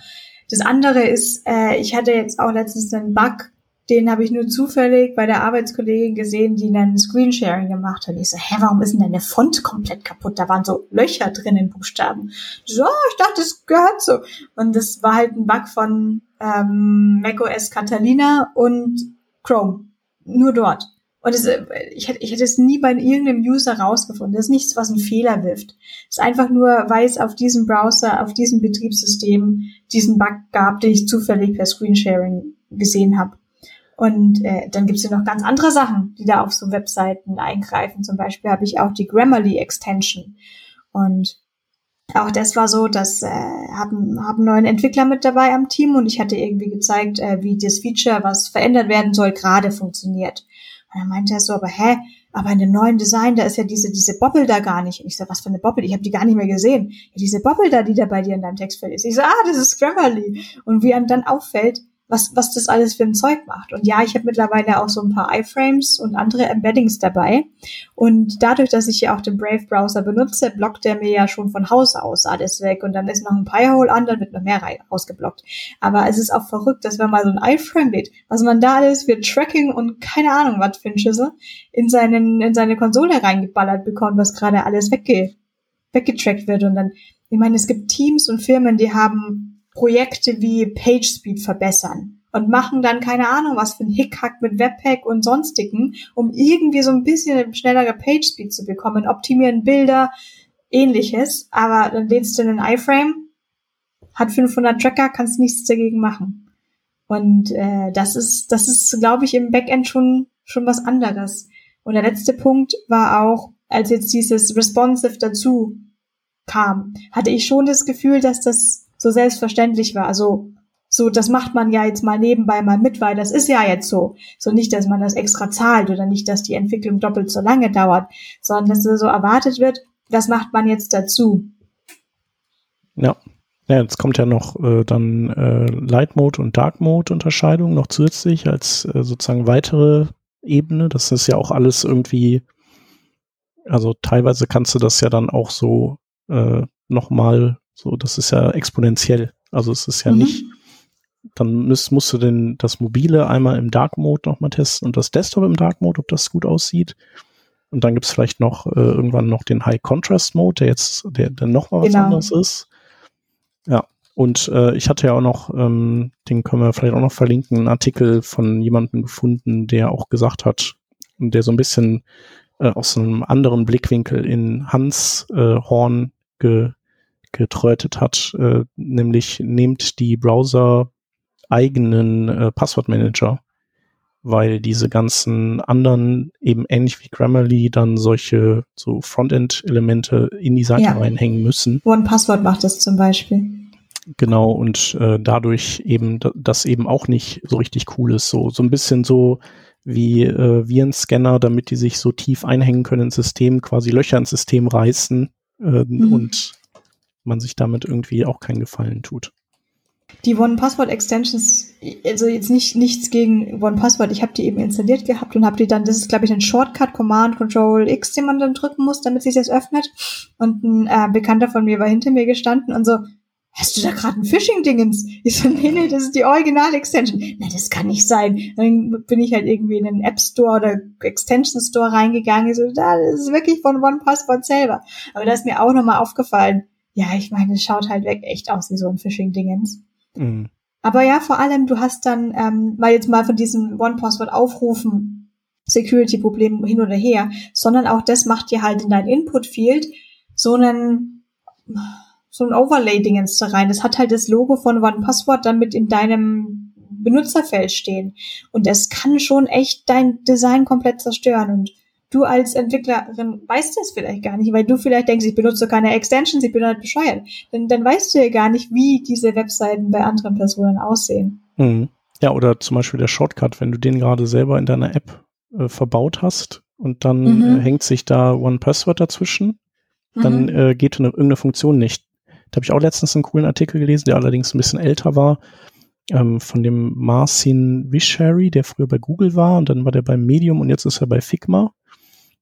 Das andere ist, äh, ich hatte jetzt auch letztens einen Bug, den habe ich nur zufällig bei der Arbeitskollegin gesehen, die einen Screensharing gemacht hat. Ich so, hä, warum ist denn deine Font komplett kaputt? Da waren so Löcher drin in Buchstaben. So, ich dachte, das gehört so. Und das war halt ein Bug von ähm, macOS Catalina und Chrome. Nur dort. Und äh, ich, hätte, ich hätte es nie bei irgendeinem User rausgefunden. Das ist nichts, was einen Fehler wirft. Es ist einfach nur, weil es auf diesem Browser, auf diesem Betriebssystem diesen Bug gab, den ich zufällig per Screensharing gesehen habe. Und äh, dann gibt es ja noch ganz andere Sachen, die da auf so Webseiten eingreifen. Zum Beispiel habe ich auch die Grammarly Extension. Und auch das war so, dass äh, haben haben neuen Entwickler mit dabei am Team und ich hatte irgendwie gezeigt, äh, wie das Feature, was verändert werden soll, gerade funktioniert. Und dann meinte er so, aber hä, aber in dem neuen Design, da ist ja diese diese Bobble da gar nicht. Und ich so, was für eine Bobble? Ich habe die gar nicht mehr gesehen. Ja, diese Bobble da, die da bei dir in deinem Textfeld ist. Ich so, ah, das ist Grammarly. Und wie einem dann auffällt, was, was das alles für ein Zeug macht. Und ja, ich habe mittlerweile auch so ein paar iFrames und andere Embeddings dabei. Und dadurch, dass ich ja auch den Brave-Browser benutze, blockt der mir ja schon von Haus aus alles weg. Und dann ist noch ein Pi-Hole an, dann wird noch mehr rausgeblockt. Aber es ist auch verrückt, dass wenn man so ein iFrame lädt, was man da alles für Tracking und keine Ahnung was für ein Schüssel in, seinen, in seine Konsole reingeballert bekommt, was gerade alles wegge weggetrackt wird. Und dann, ich meine, es gibt Teams und Firmen, die haben Projekte wie PageSpeed verbessern und machen dann keine Ahnung was für ein Hickhack mit Webpack und sonstigen, um irgendwie so ein bisschen schnellere PageSpeed zu bekommen, optimieren Bilder, ähnliches, aber dann lädst du einen iFrame, hat 500 Tracker, kannst nichts dagegen machen. Und äh, das ist, das ist, glaube ich, im Backend schon schon was anderes. Und der letzte Punkt war auch, als jetzt dieses Responsive dazu kam, hatte ich schon das Gefühl, dass das so selbstverständlich war. Also so, das macht man ja jetzt mal nebenbei mal mit, weil das ist ja jetzt so. So nicht, dass man das extra zahlt oder nicht, dass die Entwicklung doppelt so lange dauert, sondern dass so erwartet wird, das macht man jetzt dazu. Ja. Ja, jetzt kommt ja noch äh, dann äh, Light Mode und Dark Mode Unterscheidung noch zusätzlich als äh, sozusagen weitere Ebene. Das ist ja auch alles irgendwie, also teilweise kannst du das ja dann auch so äh, nochmal so, das ist ja exponentiell. Also es ist ja mhm. nicht, dann müsst, musst du denn das Mobile einmal im Dark Mode nochmal testen und das Desktop im Dark Mode, ob das gut aussieht. Und dann gibt's vielleicht noch äh, irgendwann noch den High Contrast Mode, der jetzt, der, der noch mal was genau. anderes ist. Ja. Und äh, ich hatte ja auch noch, ähm, den können wir vielleicht auch noch verlinken, einen Artikel von jemandem gefunden, der auch gesagt hat, der so ein bisschen äh, aus einem anderen Blickwinkel in Hans äh, Horn ge, getrötet hat, äh, nämlich nehmt die Browser eigenen äh, Passwortmanager, weil diese ganzen anderen eben ähnlich wie Grammarly dann solche so Frontend-Elemente in die Seite ja. reinhängen müssen. One Passwort macht das zum Beispiel. Genau, und äh, dadurch eben, das eben auch nicht so richtig cool ist. So, so ein bisschen so wie äh, Virenscanner, damit die sich so tief einhängen können ins System, quasi Löcher ins System reißen äh, mhm. und man sich damit irgendwie auch keinen Gefallen tut. Die One-Password-Extensions, also jetzt nicht nichts gegen One-Password, ich habe die eben installiert gehabt und habe die dann, das ist glaube ich ein Shortcut, Command, Control X, den man dann drücken muss, damit sich das öffnet. Und ein äh, Bekannter von mir war hinter mir gestanden und so, hast du da gerade ein Phishing-Dingens? Ich so, nee, nee, das ist die Original-Extension. Na, das kann nicht sein. Dann bin ich halt irgendwie in den App Store oder Extension Store reingegangen. Ich so, da, das ist wirklich von OnePassword selber. Aber da ist mir auch nochmal aufgefallen, ja, ich meine, es schaut halt weg echt aus wie so ein Phishing-Dingens. Mhm. Aber ja, vor allem, du hast dann, ähm, mal jetzt mal von diesem One-Password aufrufen, Security-Problem hin oder her, sondern auch das macht dir halt in dein Input-Field so einen, so ein Overlay-Dingens da rein. Das hat halt das Logo von OnePassword dann mit in deinem Benutzerfeld stehen. Und das kann schon echt dein Design komplett zerstören. Und du als Entwicklerin weißt das vielleicht gar nicht, weil du vielleicht denkst, ich benutze keine Extensions, ich bin halt bescheuert. Dann, dann weißt du ja gar nicht, wie diese Webseiten bei anderen Personen aussehen. Mhm. Ja, oder zum Beispiel der Shortcut, wenn du den gerade selber in deiner App äh, verbaut hast und dann mhm. äh, hängt sich da One Password dazwischen, dann mhm. äh, geht eine, irgendeine Funktion nicht. Da habe ich auch letztens einen coolen Artikel gelesen, der allerdings ein bisschen älter war, ähm, von dem Marcin Vishari, der früher bei Google war und dann war der beim Medium und jetzt ist er bei Figma.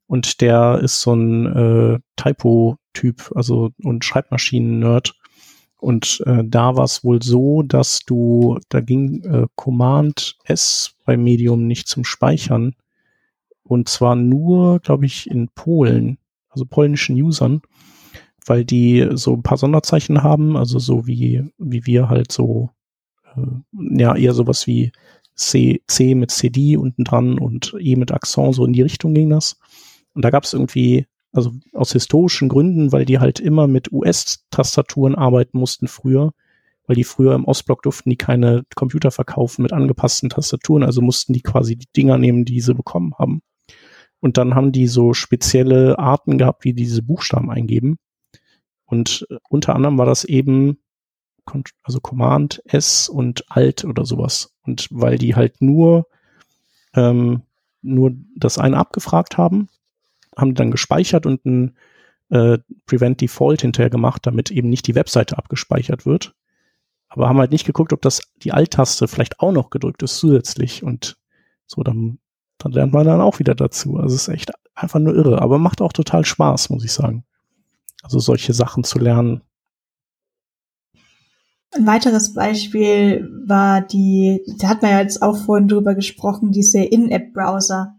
Und der ist so ein äh, Typo-Typ, also und Schreibmaschinen-Nerd. Und äh, da war es wohl so, dass du, da ging äh, Command S bei Medium nicht zum Speichern. Und zwar nur, glaube ich, in Polen, also polnischen Usern, weil die so ein paar Sonderzeichen haben, also so wie, wie wir halt so, äh, ja, eher sowas wie C, C mit CD unten dran und E mit Akzent, so in die Richtung ging das. Und da gab es irgendwie, also aus historischen Gründen, weil die halt immer mit US-Tastaturen arbeiten mussten früher, weil die früher im Ostblock durften die keine Computer verkaufen mit angepassten Tastaturen, also mussten die quasi die Dinger nehmen, die sie bekommen haben. Und dann haben die so spezielle Arten gehabt, wie diese Buchstaben eingeben. Und äh, unter anderem war das eben also Command S und Alt oder sowas. Und weil die halt nur ähm, nur das eine abgefragt haben, haben die dann gespeichert und ein äh, Prevent Default hinterher gemacht, damit eben nicht die Webseite abgespeichert wird. Aber haben halt nicht geguckt, ob das die Alt-Taste vielleicht auch noch gedrückt ist zusätzlich und so, dann, dann lernt man dann auch wieder dazu. Also es ist echt einfach nur irre, aber macht auch total Spaß, muss ich sagen. Also solche Sachen zu lernen. Ein weiteres Beispiel war die, da hat man ja jetzt auch vorhin drüber gesprochen, diese In-App-Browser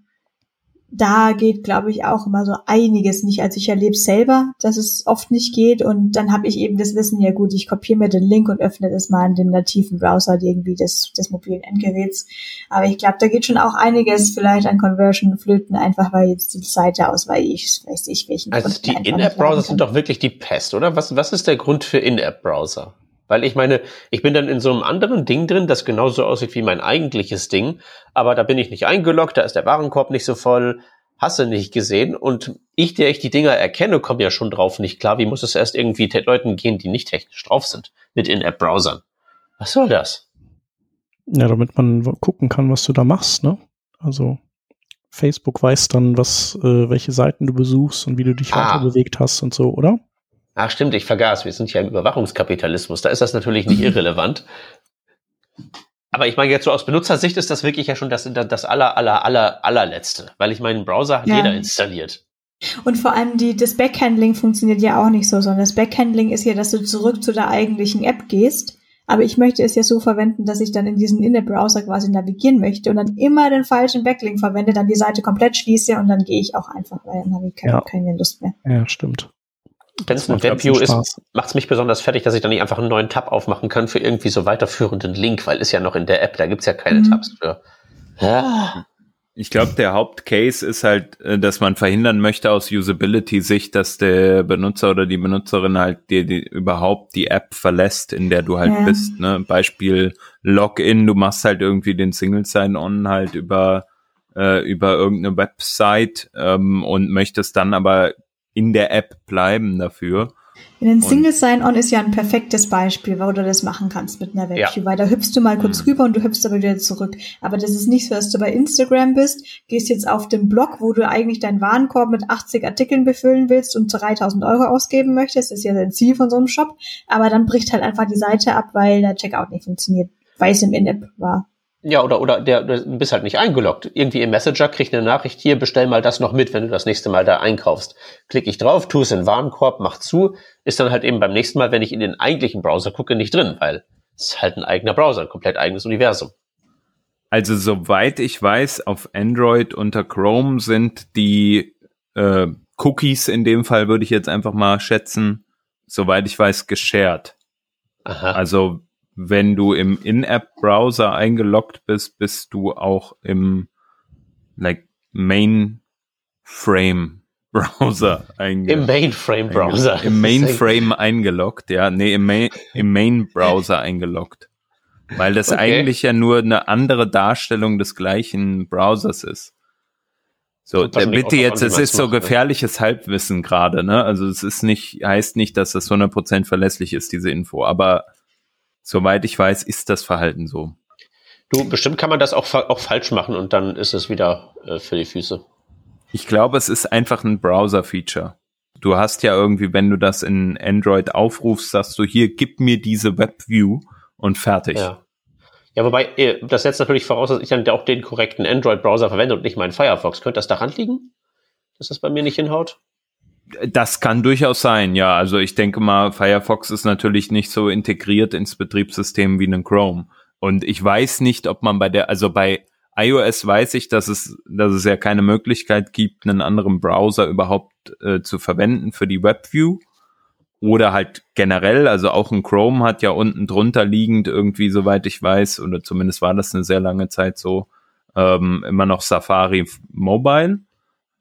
da geht, glaube ich, auch immer so einiges nicht. Also ich erlebe selber, dass es oft nicht geht und dann habe ich eben das Wissen, ja gut, ich kopiere mir den Link und öffne das mal in dem nativen Browser irgendwie des, des mobilen Endgeräts. Aber ich glaube, da geht schon auch einiges vielleicht an Conversion flöten, einfach weil jetzt die Seite aus, weil ich weiß ich welchen Also die In-App-Browser sind doch wirklich die Pest, oder? Was, was ist der Grund für In-App-Browser? Weil ich meine, ich bin dann in so einem anderen Ding drin, das genauso aussieht wie mein eigentliches Ding, aber da bin ich nicht eingeloggt, da ist der Warenkorb nicht so voll, hasse nicht gesehen und ich, der ich die Dinger erkenne, komme ja schon drauf nicht klar. Wie muss es erst irgendwie Leuten gehen, die nicht technisch drauf sind mit In-App-Browsern? Was soll das? Ja, damit man gucken kann, was du da machst, ne? Also Facebook weiß dann, was, äh, welche Seiten du besuchst und wie du dich ah. weiter bewegt hast und so, oder? Ach stimmt, ich vergaß, wir sind ja im Überwachungskapitalismus, da ist das natürlich nicht irrelevant. Aber ich meine, jetzt so aus Benutzersicht ist das wirklich ja schon das, das aller, aller, aller, allerletzte, weil ich meinen Browser hat ja. jeder installiert. Und vor allem die, das Backhandling funktioniert ja auch nicht so, sondern das Backhandling ist ja, dass du zurück zu der eigentlichen App gehst. Aber ich möchte es ja so verwenden, dass ich dann in diesen In-App-Browser quasi navigieren möchte und dann immer den falschen Backlink verwende, dann die Seite komplett schließe und dann gehe ich auch einfach, weil dann habe ich keine, ja. keine Lust mehr. Ja, stimmt. Wenn es ein Webview ist, macht es mich besonders fertig, dass ich dann nicht einfach einen neuen Tab aufmachen kann für irgendwie so weiterführenden Link, weil ist ja noch in der App, da gibt's ja keine mhm. Tabs für. Ja. Ich glaube, der Hauptcase ist halt, äh, dass man verhindern möchte aus Usability-Sicht, dass der Benutzer oder die Benutzerin halt dir die, überhaupt die App verlässt, in der du halt ja. bist. Ne? Beispiel Login, du machst halt irgendwie den Single Sign-On halt über äh, über irgendeine Website ähm, und möchtest dann aber in der App bleiben dafür. Ein Single Sign-On ist ja ein perfektes Beispiel, wo du das machen kannst mit einer Webview, ja. weil da hüpfst du mal kurz mhm. rüber und du hüpfst aber wieder zurück. Aber das ist nicht so, dass du bei Instagram bist, gehst jetzt auf den Blog, wo du eigentlich deinen Warenkorb mit 80 Artikeln befüllen willst und 3000 Euro ausgeben möchtest. Das ist ja dein Ziel von so einem Shop. Aber dann bricht halt einfach die Seite ab, weil der Checkout nicht funktioniert, weil es im In-App war. Ja, oder, oder der, du bist halt nicht eingeloggt. Irgendwie im Messenger kriegt eine Nachricht hier, bestell mal das noch mit, wenn du das nächste Mal da einkaufst. Klick ich drauf, tu es in den Warenkorb, mach zu, ist dann halt eben beim nächsten Mal, wenn ich in den eigentlichen Browser gucke, nicht drin, weil es ist halt ein eigener Browser, ein komplett eigenes Universum. Also soweit ich weiß, auf Android unter Chrome sind die äh, Cookies in dem Fall, würde ich jetzt einfach mal schätzen, soweit ich weiß, geshared. Aha. Also wenn du im In-App-Browser eingeloggt bist, bist du auch im like, Mainframe Browser eingeloggt. Im Mainframe Browser. Im Mainframe eingeloggt, ja. Nee, im, Main, im Main Browser eingeloggt. Weil das okay. eigentlich ja nur eine andere Darstellung des gleichen Browsers ist. So, bitte jetzt, es ist so gefährliches Halbwissen gerade, ne? Also es ist nicht, heißt nicht, dass das 100% verlässlich ist, diese Info, aber soweit ich weiß, ist das Verhalten so. Du, bestimmt kann man das auch, auch falsch machen und dann ist es wieder äh, für die Füße. Ich glaube, es ist einfach ein Browser-Feature. Du hast ja irgendwie, wenn du das in Android aufrufst, sagst du hier, gib mir diese Webview und fertig. Ja. Ja, wobei, äh, das setzt natürlich voraus, dass ich dann auch den korrekten Android-Browser verwende und nicht meinen Firefox. Könnte das daran liegen, dass das bei mir nicht hinhaut? Das kann durchaus sein, ja. Also ich denke mal, Firefox ist natürlich nicht so integriert ins Betriebssystem wie ein Chrome. Und ich weiß nicht, ob man bei der, also bei iOS weiß ich, dass es, dass es ja keine Möglichkeit gibt, einen anderen Browser überhaupt äh, zu verwenden für die WebView. Oder halt generell, also auch ein Chrome hat ja unten drunter liegend irgendwie, soweit ich weiß, oder zumindest war das eine sehr lange Zeit so, ähm, immer noch Safari Mobile.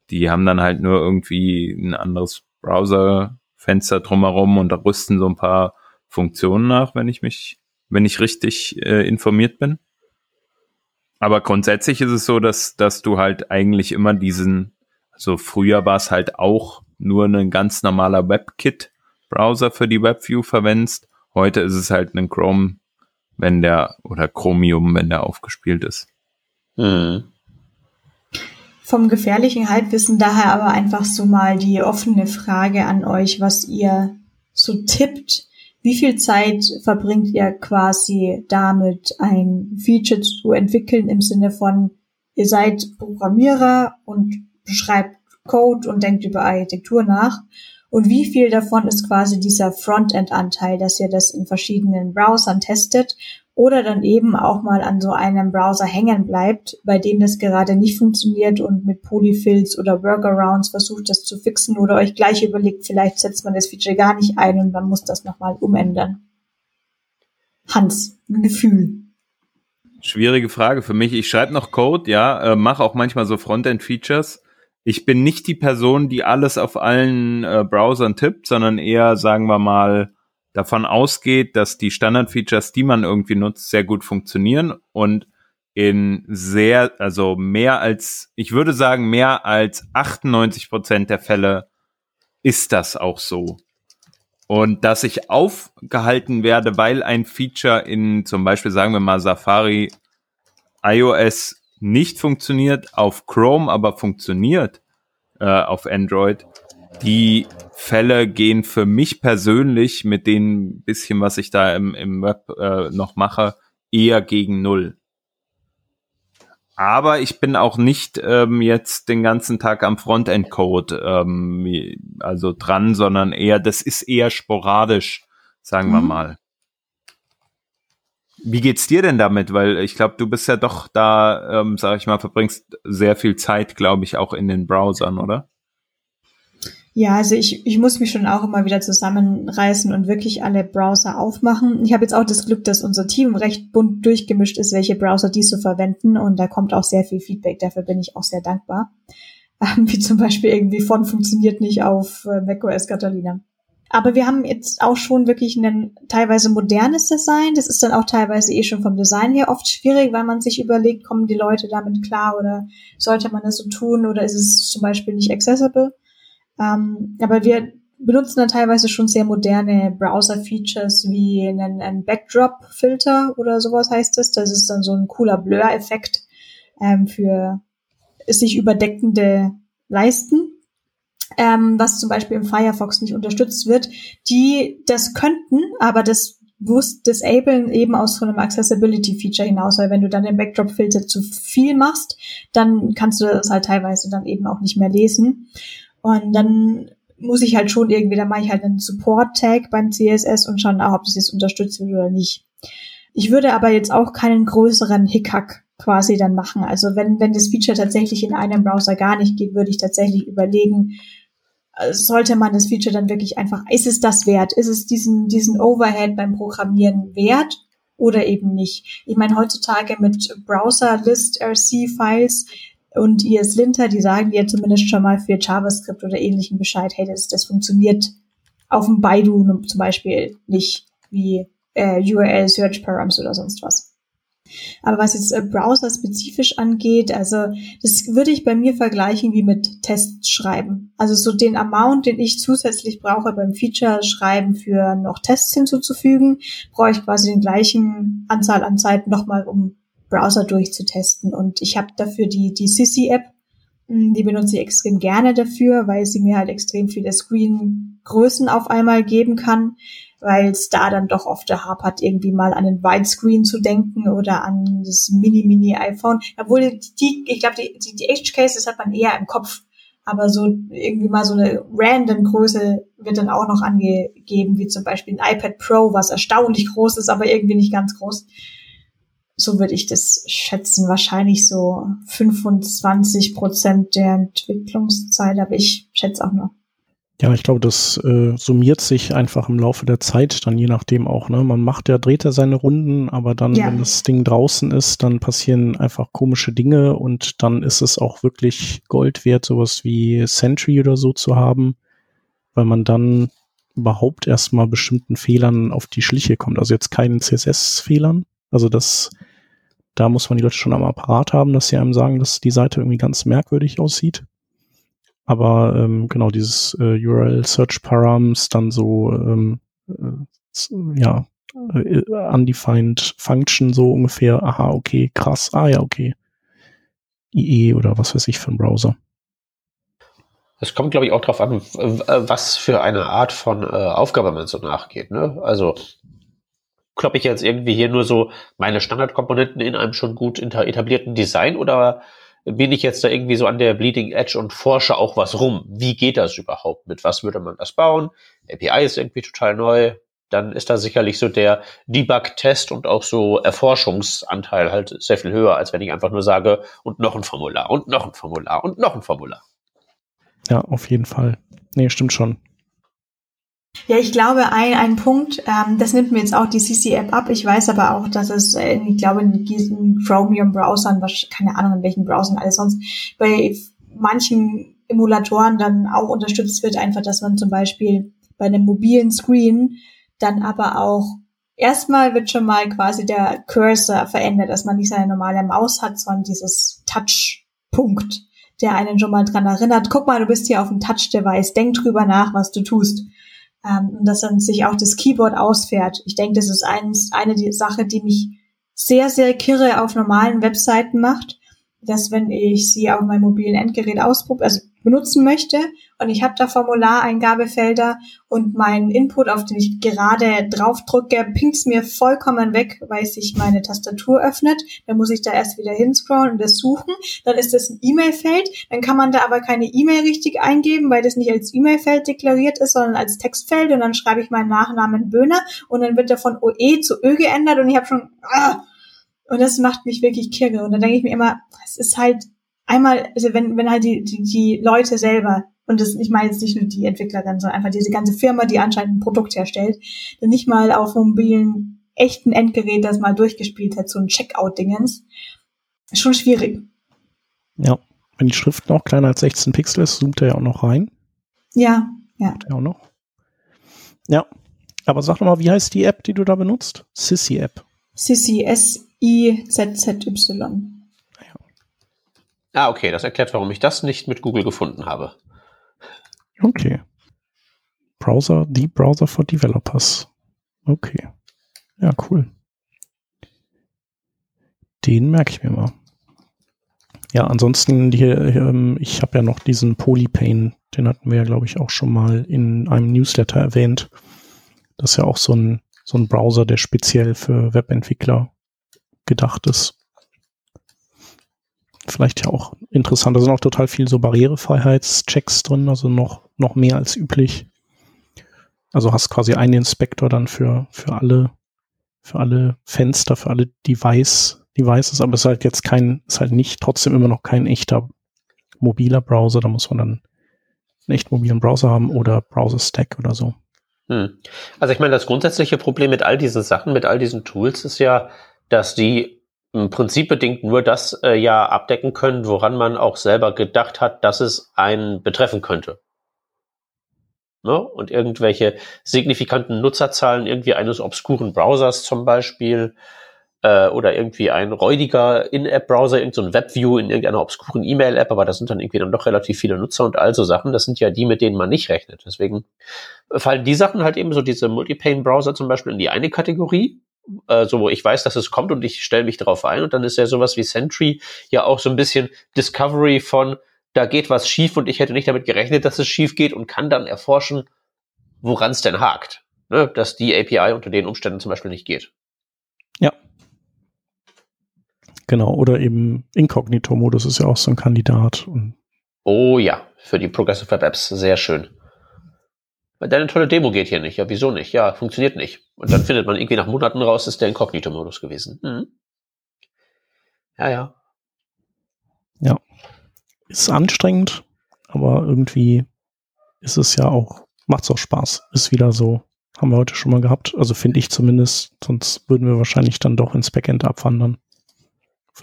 Die haben dann halt nur irgendwie ein anderes Browserfenster drumherum und da rüsten so ein paar Funktionen nach, wenn ich mich, wenn ich richtig äh, informiert bin. Aber grundsätzlich ist es so, dass, dass du halt eigentlich immer diesen, also früher war es halt auch nur ein ganz normaler WebKit-Browser für die WebView verwendest. Heute ist es halt ein Chrome, wenn der, oder Chromium, wenn der aufgespielt ist. Mhm. Vom gefährlichen Halbwissen daher aber einfach so mal die offene Frage an euch, was ihr so tippt, wie viel Zeit verbringt ihr quasi damit, ein Feature zu entwickeln im Sinne von, ihr seid Programmierer und beschreibt Code und denkt über Architektur nach? Und wie viel davon ist quasi dieser Frontend-Anteil, dass ihr das in verschiedenen Browsern testet oder dann eben auch mal an so einem Browser hängen bleibt, bei dem das gerade nicht funktioniert und mit Polyfills oder Workarounds versucht, das zu fixen oder euch gleich überlegt, vielleicht setzt man das Feature gar nicht ein und man muss das nochmal umändern. Hans, ein Gefühl. Schwierige Frage für mich. Ich schreibe noch Code, ja, äh, mache auch manchmal so Frontend-Features. Ich bin nicht die Person, die alles auf allen äh, Browsern tippt, sondern eher, sagen wir mal, davon ausgeht, dass die Standard-Features, die man irgendwie nutzt, sehr gut funktionieren und in sehr, also mehr als, ich würde sagen, mehr als 98 Prozent der Fälle ist das auch so. Und dass ich aufgehalten werde, weil ein Feature in zum Beispiel, sagen wir mal, Safari iOS nicht funktioniert, auf Chrome aber funktioniert äh, auf Android, die Fälle gehen für mich persönlich mit dem bisschen, was ich da im, im Web äh, noch mache, eher gegen null. Aber ich bin auch nicht ähm, jetzt den ganzen Tag am Frontend-Code ähm, also dran, sondern eher, das ist eher sporadisch, sagen mhm. wir mal. Wie geht's dir denn damit? Weil ich glaube, du bist ja doch da, ähm, sag ich mal, verbringst sehr viel Zeit, glaube ich, auch in den Browsern, oder? Ja, also ich, ich muss mich schon auch immer wieder zusammenreißen und wirklich alle Browser aufmachen. Ich habe jetzt auch das Glück, dass unser Team recht bunt durchgemischt ist, welche Browser die so verwenden und da kommt auch sehr viel Feedback. Dafür bin ich auch sehr dankbar. Ähm, wie zum Beispiel irgendwie von funktioniert nicht auf äh, macOS Catalina. Aber wir haben jetzt auch schon wirklich ein teilweise modernes Design. Das ist dann auch teilweise eh schon vom Design her oft schwierig, weil man sich überlegt, kommen die Leute damit klar oder sollte man das so tun oder ist es zum Beispiel nicht accessible? Ähm, aber wir benutzen dann teilweise schon sehr moderne Browser-Features wie einen, einen Backdrop-Filter oder sowas heißt es. Das ist dann so ein cooler Blur-Effekt ähm, für sich überdeckende Leisten, ähm, was zum Beispiel im Firefox nicht unterstützt wird, die das könnten, aber das bewusst disablen eben aus so einem Accessibility-Feature hinaus, weil wenn du dann den Backdrop-Filter zu viel machst, dann kannst du das halt teilweise dann eben auch nicht mehr lesen. Und dann muss ich halt schon irgendwie, dann mache ich halt einen Support-Tag beim CSS und schauen auch, ob das jetzt unterstützt wird oder nicht. Ich würde aber jetzt auch keinen größeren Hickhack quasi dann machen. Also wenn, wenn das Feature tatsächlich in einem Browser gar nicht geht, würde ich tatsächlich überlegen, äh, sollte man das Feature dann wirklich einfach, ist es das wert? Ist es diesen, diesen Overhead beim Programmieren wert oder eben nicht? Ich meine, heutzutage mit Browser Und ESLinter, die sagen dir zumindest schon mal für JavaScript oder ähnlichen Bescheid, hey, das, das funktioniert auf dem Baidu zum Beispiel nicht wie äh, URL Search Params oder sonst was. Aber was jetzt äh, Browser-spezifisch angeht, also das würde ich bei mir vergleichen wie mit Tests schreiben. Also so den Amount, den ich zusätzlich brauche beim Feature-Schreiben für noch Tests hinzuzufügen, brauche ich quasi den gleichen Anzahl an Zeit nochmal, um Browser durchzutesten. Und ich habe dafür die, die Sissy-App, hm, die benutze ich extrem gerne dafür, weil sie mir halt extrem viele Screen-Größen auf einmal geben kann weil es da dann doch oft der hapert, irgendwie mal an den Widescreen zu denken oder an das Mini-Mini-iPhone. Obwohl die, ich glaube, die, die, die Edge Cases hat man eher im Kopf. Aber so irgendwie mal so eine random Größe wird dann auch noch angegeben, wie zum Beispiel ein iPad Pro, was erstaunlich groß ist, aber irgendwie nicht ganz groß. So würde ich das schätzen. Wahrscheinlich so 25 Prozent der Entwicklungszeit, aber ich schätze auch noch ja, ich glaube, das äh, summiert sich einfach im Laufe der Zeit, dann je nachdem auch. Ne? Man macht ja, dreht ja seine Runden, aber dann, ja. wenn das Ding draußen ist, dann passieren einfach komische Dinge und dann ist es auch wirklich Gold wert, sowas wie Sentry oder so zu haben, weil man dann überhaupt erstmal bestimmten Fehlern auf die Schliche kommt. Also jetzt keinen CSS-Fehlern. Also das, da muss man die Leute schon am Apparat haben, dass sie einem sagen, dass die Seite irgendwie ganz merkwürdig aussieht. Aber ähm, genau dieses äh, URL Search Params dann so ähm, äh, ja äh, undefined Function so ungefähr. Aha, okay, krass. Ah ja, okay. IE oder was weiß ich für ein Browser. Es kommt, glaube ich, auch darauf an, was für eine Art von äh, Aufgabe man so nachgeht. Ne? Also kloppe ich jetzt irgendwie hier nur so meine Standardkomponenten in einem schon gut etablierten Design oder bin ich jetzt da irgendwie so an der Bleeding Edge und forsche auch was rum. Wie geht das überhaupt? Mit was würde man das bauen? API ist irgendwie total neu. Dann ist da sicherlich so der Debug-Test und auch so Erforschungsanteil halt sehr viel höher, als wenn ich einfach nur sage, und noch ein Formular und noch ein Formular und noch ein Formular. Ja, auf jeden Fall. Nee, stimmt schon. Ja, ich glaube, ein, ein Punkt, ähm, das nimmt mir jetzt auch die CC-App ab. Ich weiß aber auch, dass es, äh, ich glaube, in diesen Chromium-Browsern, keine Ahnung, in welchen Browsern alles sonst, bei manchen Emulatoren dann auch unterstützt wird, einfach, dass man zum Beispiel bei einem mobilen Screen dann aber auch erstmal wird schon mal quasi der Cursor verändert, dass man nicht seine normale Maus hat, sondern dieses Touch-Punkt, der einen schon mal dran erinnert, guck mal, du bist hier auf dem Touch-Device, denk drüber nach, was du tust ähm, dass dann sich auch das Keyboard ausfährt. Ich denke, das ist eins, eine die Sache, die mich sehr, sehr kirre auf normalen Webseiten macht, dass wenn ich sie auf meinem mobilen Endgerät ausprobiere, also benutzen möchte und ich habe da Formulareingabefelder und mein Input, auf den ich gerade draufdrücke, pinkt's mir vollkommen weg, weil sich meine Tastatur öffnet. Dann muss ich da erst wieder hinscrollen und das suchen. Dann ist das ein E-Mail-Feld. Dann kann man da aber keine E-Mail richtig eingeben, weil das nicht als E-Mail-Feld deklariert ist, sondern als Textfeld. Und dann schreibe ich meinen Nachnamen Böhner und dann wird der von OE zu Ö geändert und ich habe schon... Ah, und das macht mich wirklich kirre. Und dann denke ich mir immer, es ist halt einmal, also wenn, wenn halt die, die, die Leute selber, und das, ich meine jetzt nicht nur die Entwicklerin, sondern einfach diese ganze Firma, die anscheinend ein Produkt herstellt, dann nicht mal auf mobilen, echten Endgerät das mal durchgespielt hat, so ein Checkout-Dingens, ist schon schwierig. Ja, wenn die Schrift noch kleiner als 16 Pixel ist, zoomt er ja auch noch rein. Ja, ja. Ja, auch noch. Ja, aber sag doch mal, wie heißt die App, die du da benutzt? Sissy App. Sissy, S-I-Z-Z-Y. Ah, okay, das erklärt, warum ich das nicht mit Google gefunden habe. Okay. Browser, die Browser for Developers. Okay. Ja, cool. Den merke ich mir mal. Ja, ansonsten hier, ähm, ich habe ja noch diesen Polypane, den hatten wir ja, glaube ich, auch schon mal in einem Newsletter erwähnt. Das ist ja auch so ein, so ein Browser, der speziell für Webentwickler gedacht ist vielleicht ja auch interessant. Da sind auch total viel so Barrierefreiheitschecks drin, also noch, noch mehr als üblich. Also hast quasi einen Inspektor dann für, für alle, für alle Fenster, für alle Device, Devices, aber es ist halt jetzt kein, ist halt nicht, trotzdem immer noch kein echter mobiler Browser. Da muss man dann einen echt mobilen Browser haben oder Browser Stack oder so. Hm. Also ich meine, das grundsätzliche Problem mit all diesen Sachen, mit all diesen Tools ist ja, dass die im Prinzip bedingt nur das äh, ja abdecken können, woran man auch selber gedacht hat, dass es einen betreffen könnte. Ne? Und irgendwelche signifikanten Nutzerzahlen irgendwie eines obskuren Browsers zum Beispiel äh, oder irgendwie ein räudiger In-App-Browser, irgendein so WebView in irgendeiner obskuren E-Mail-App, aber das sind dann irgendwie dann doch relativ viele Nutzer und all so Sachen. Das sind ja die, mit denen man nicht rechnet. Deswegen fallen die Sachen halt eben so diese Multipane-Browser zum Beispiel in die eine Kategorie äh, so wo ich weiß, dass es kommt und ich stelle mich darauf ein. Und dann ist ja sowas wie Sentry ja auch so ein bisschen Discovery von, da geht was schief und ich hätte nicht damit gerechnet, dass es schief geht und kann dann erforschen, woran es denn hakt. Ne? Dass die API unter den Umständen zum Beispiel nicht geht. Ja. Genau, oder eben Inkognito-Modus ist ja auch so ein Kandidat. oh ja, für die Progressive Web Apps sehr schön. Deine tolle Demo geht hier nicht. Ja, wieso nicht? Ja, funktioniert nicht. Und dann findet man irgendwie nach Monaten raus, ist der Inkognito-Modus gewesen. Mhm. Ja, ja. Ja. Ist anstrengend, aber irgendwie ist es ja auch, macht's auch Spaß. Ist wieder so, haben wir heute schon mal gehabt. Also finde ich zumindest, sonst würden wir wahrscheinlich dann doch ins Backend abwandern.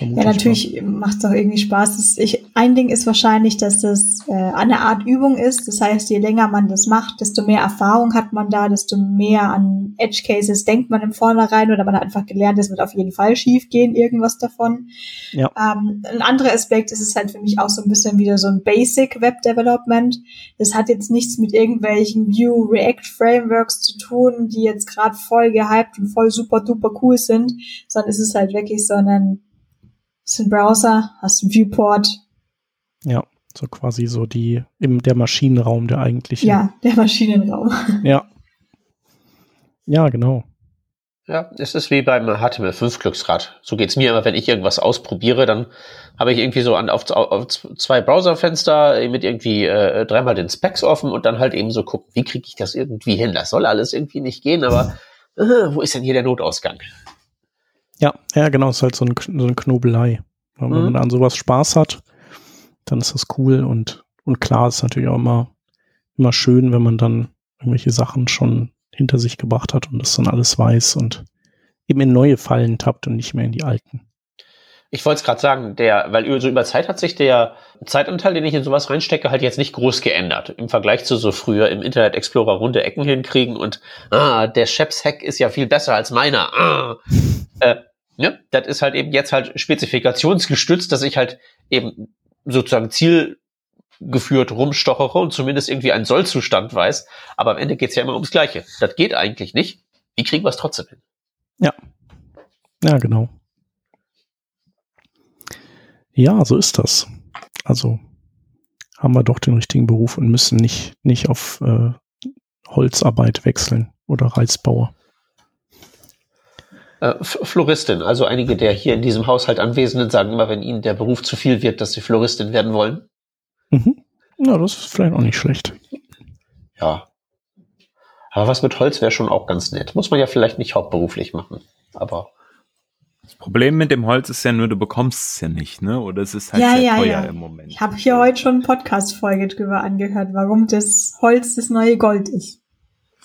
Ja, natürlich macht es doch irgendwie Spaß. Das, ich, ein Ding ist wahrscheinlich, dass das äh, eine Art Übung ist. Das heißt, je länger man das macht, desto mehr Erfahrung hat man da, desto mehr an Edge Cases denkt man im Vornherein oder man hat einfach gelernt, es wird auf jeden Fall schief gehen, irgendwas davon. Ja. Ähm, ein anderer Aspekt ist es halt für mich auch so ein bisschen wieder so ein Basic Web Development. Das hat jetzt nichts mit irgendwelchen View React Frameworks zu tun, die jetzt gerade voll gehypt und voll super duper cool sind, sondern es ist halt wirklich so ein hast einen Browser, hast einen Viewport. Ja, so quasi so die, im, der Maschinenraum, der eigentliche. Ja, der Maschinenraum. Ja. Ja, genau. Ja, es ist wie beim HTML5 Glücksrad. So geht's mir immer, wenn ich irgendwas ausprobiere, dann habe ich irgendwie so an, auf, auf zwei Browserfenster mit irgendwie äh, dreimal den Specs offen und dann halt eben so gucken, wie kriege ich das irgendwie hin? Das soll alles irgendwie nicht gehen, aber äh, wo ist denn hier der Notausgang? Ja, ja, genau, es ist halt so, ein, so eine Knobelei. Wenn mhm. man an sowas Spaß hat, dann ist das cool und, und klar ist natürlich auch immer, immer schön, wenn man dann irgendwelche Sachen schon hinter sich gebracht hat und das dann alles weiß und eben in neue Fallen tappt und nicht mehr in die alten. Ich wollte es gerade sagen, der, weil so über Zeit hat sich der Zeitanteil, den ich in sowas reinstecke, halt jetzt nicht groß geändert. Im Vergleich zu so früher im Internet Explorer runde Ecken hinkriegen und ah, der Chefs Hack ist ja viel besser als meiner. Ah. Äh, Ne? Das ist halt eben jetzt halt spezifikationsgestützt, dass ich halt eben sozusagen zielgeführt rumstochere und zumindest irgendwie einen Sollzustand weiß. Aber am Ende geht's ja immer ums Gleiche. Das geht eigentlich nicht. Wie kriegen wir es trotzdem hin? Ja. Ja, genau. Ja, so ist das. Also haben wir doch den richtigen Beruf und müssen nicht, nicht auf äh, Holzarbeit wechseln oder Reisbauer. Äh, Floristin, also einige der hier in diesem Haushalt Anwesenden sagen immer, wenn ihnen der Beruf zu viel wird, dass sie Floristin werden wollen. Mhm. Ja, das ist vielleicht auch nicht schlecht. Ja. Aber was mit Holz wäre schon auch ganz nett. Muss man ja vielleicht nicht hauptberuflich machen. Aber. Das Problem mit dem Holz ist ja nur, du bekommst es ja nicht, ne? Oder es ist halt ja, sehr ja, teuer ja. im Moment. Ich habe hier heute schon eine Podcast-Folge drüber angehört, warum das Holz das neue Gold ist.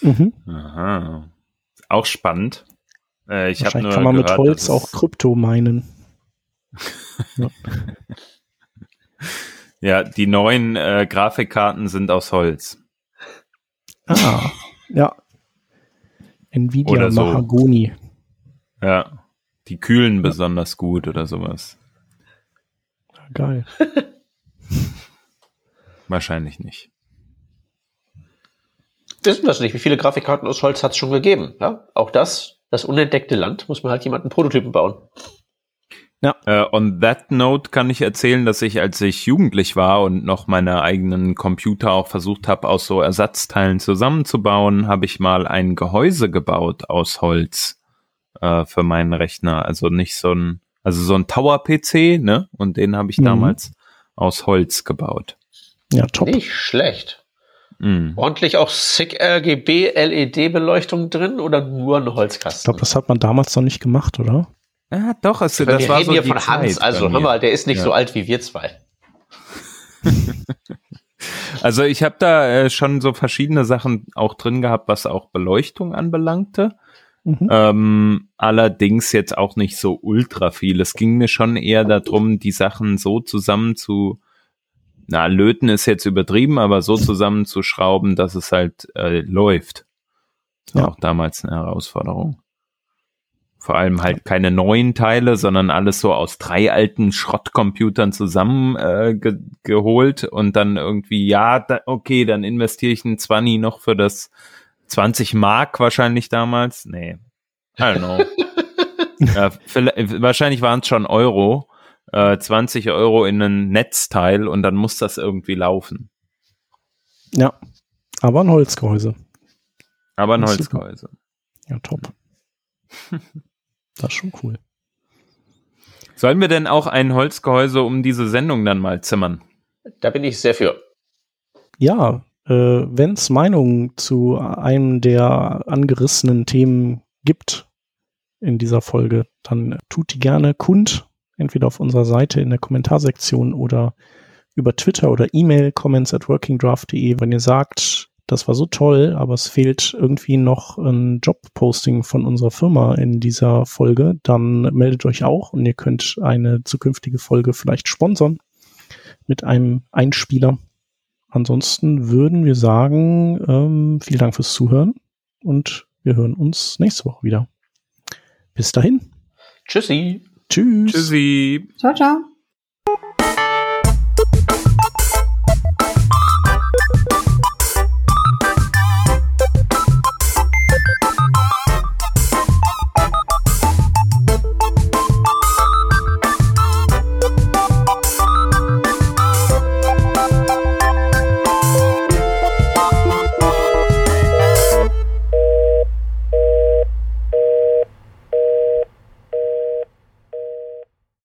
Mhm. Aha. Auch spannend. Äh, ich Wahrscheinlich nur kann man gehört, mit Holz auch Krypto meinen. ja. ja. die neuen äh, Grafikkarten sind aus Holz. Ah, ja. Nvidia oder so. Mahagoni. Ja, die kühlen ja. besonders gut oder sowas. Geil. Wahrscheinlich nicht. Wissen wir es nicht. Wie viele Grafikkarten aus Holz hat es schon gegeben? Ja, auch das das unentdeckte Land, muss man halt jemanden Prototypen bauen. Ja. Uh, on that note kann ich erzählen, dass ich, als ich jugendlich war und noch meine eigenen Computer auch versucht habe, aus so Ersatzteilen zusammenzubauen, habe ich mal ein Gehäuse gebaut aus Holz uh, für meinen Rechner. Also nicht so ein, also so ein Tower-PC, ne? Und den habe ich mhm. damals aus Holz gebaut. Ja, top. Nicht schlecht. Mhm. Ordentlich auch sick RGB LED-Beleuchtung drin oder nur ein Holzkasten? Ich glaube, das hat man damals noch nicht gemacht, oder? Ja, doch, es, das wir war reden so hier von Zeit Hans, also hör mal, der ist nicht ja. so alt wie wir zwei. also ich habe da äh, schon so verschiedene Sachen auch drin gehabt, was auch Beleuchtung anbelangte. Mhm. Ähm, allerdings jetzt auch nicht so ultra viel. Es ging mir schon eher darum, die Sachen so zusammen zu, na, löten ist jetzt übertrieben, aber so zusammenzuschrauben, dass es halt äh, läuft. Ja. Auch damals eine Herausforderung. Vor allem halt keine neuen Teile, sondern alles so aus drei alten Schrottcomputern zusammen äh, ge und dann irgendwie, ja, da, okay, dann investiere ich ein 20 noch für das 20 Mark wahrscheinlich damals. Nee. I don't know. ja, wahrscheinlich waren es schon Euro. Äh, 20 Euro in ein Netzteil und dann muss das irgendwie laufen. Ja. Aber ein Holzgehäuse. Aber ein Holzgehäuse. Ja, top. das ist schon cool. Sollen wir denn auch ein Holzgehäuse um diese Sendung dann mal zimmern? Da bin ich sehr für. Ja, äh, Wenn es Meinungen zu einem der angerissenen Themen gibt in dieser Folge, dann tut die gerne kund, entweder auf unserer Seite in der Kommentarsektion oder über Twitter oder E-Mail comments at workingdraft.de, wenn ihr sagt, das war so toll, aber es fehlt irgendwie noch ein Jobposting von unserer Firma in dieser Folge, dann meldet euch auch und ihr könnt eine zukünftige Folge vielleicht sponsern mit einem Einspieler. Ansonsten würden wir sagen, ähm, vielen Dank fürs Zuhören und wir hören uns nächste Woche wieder. Bis dahin. Tschüssi. Tschüss. Tschüssi. Ciao, ciao.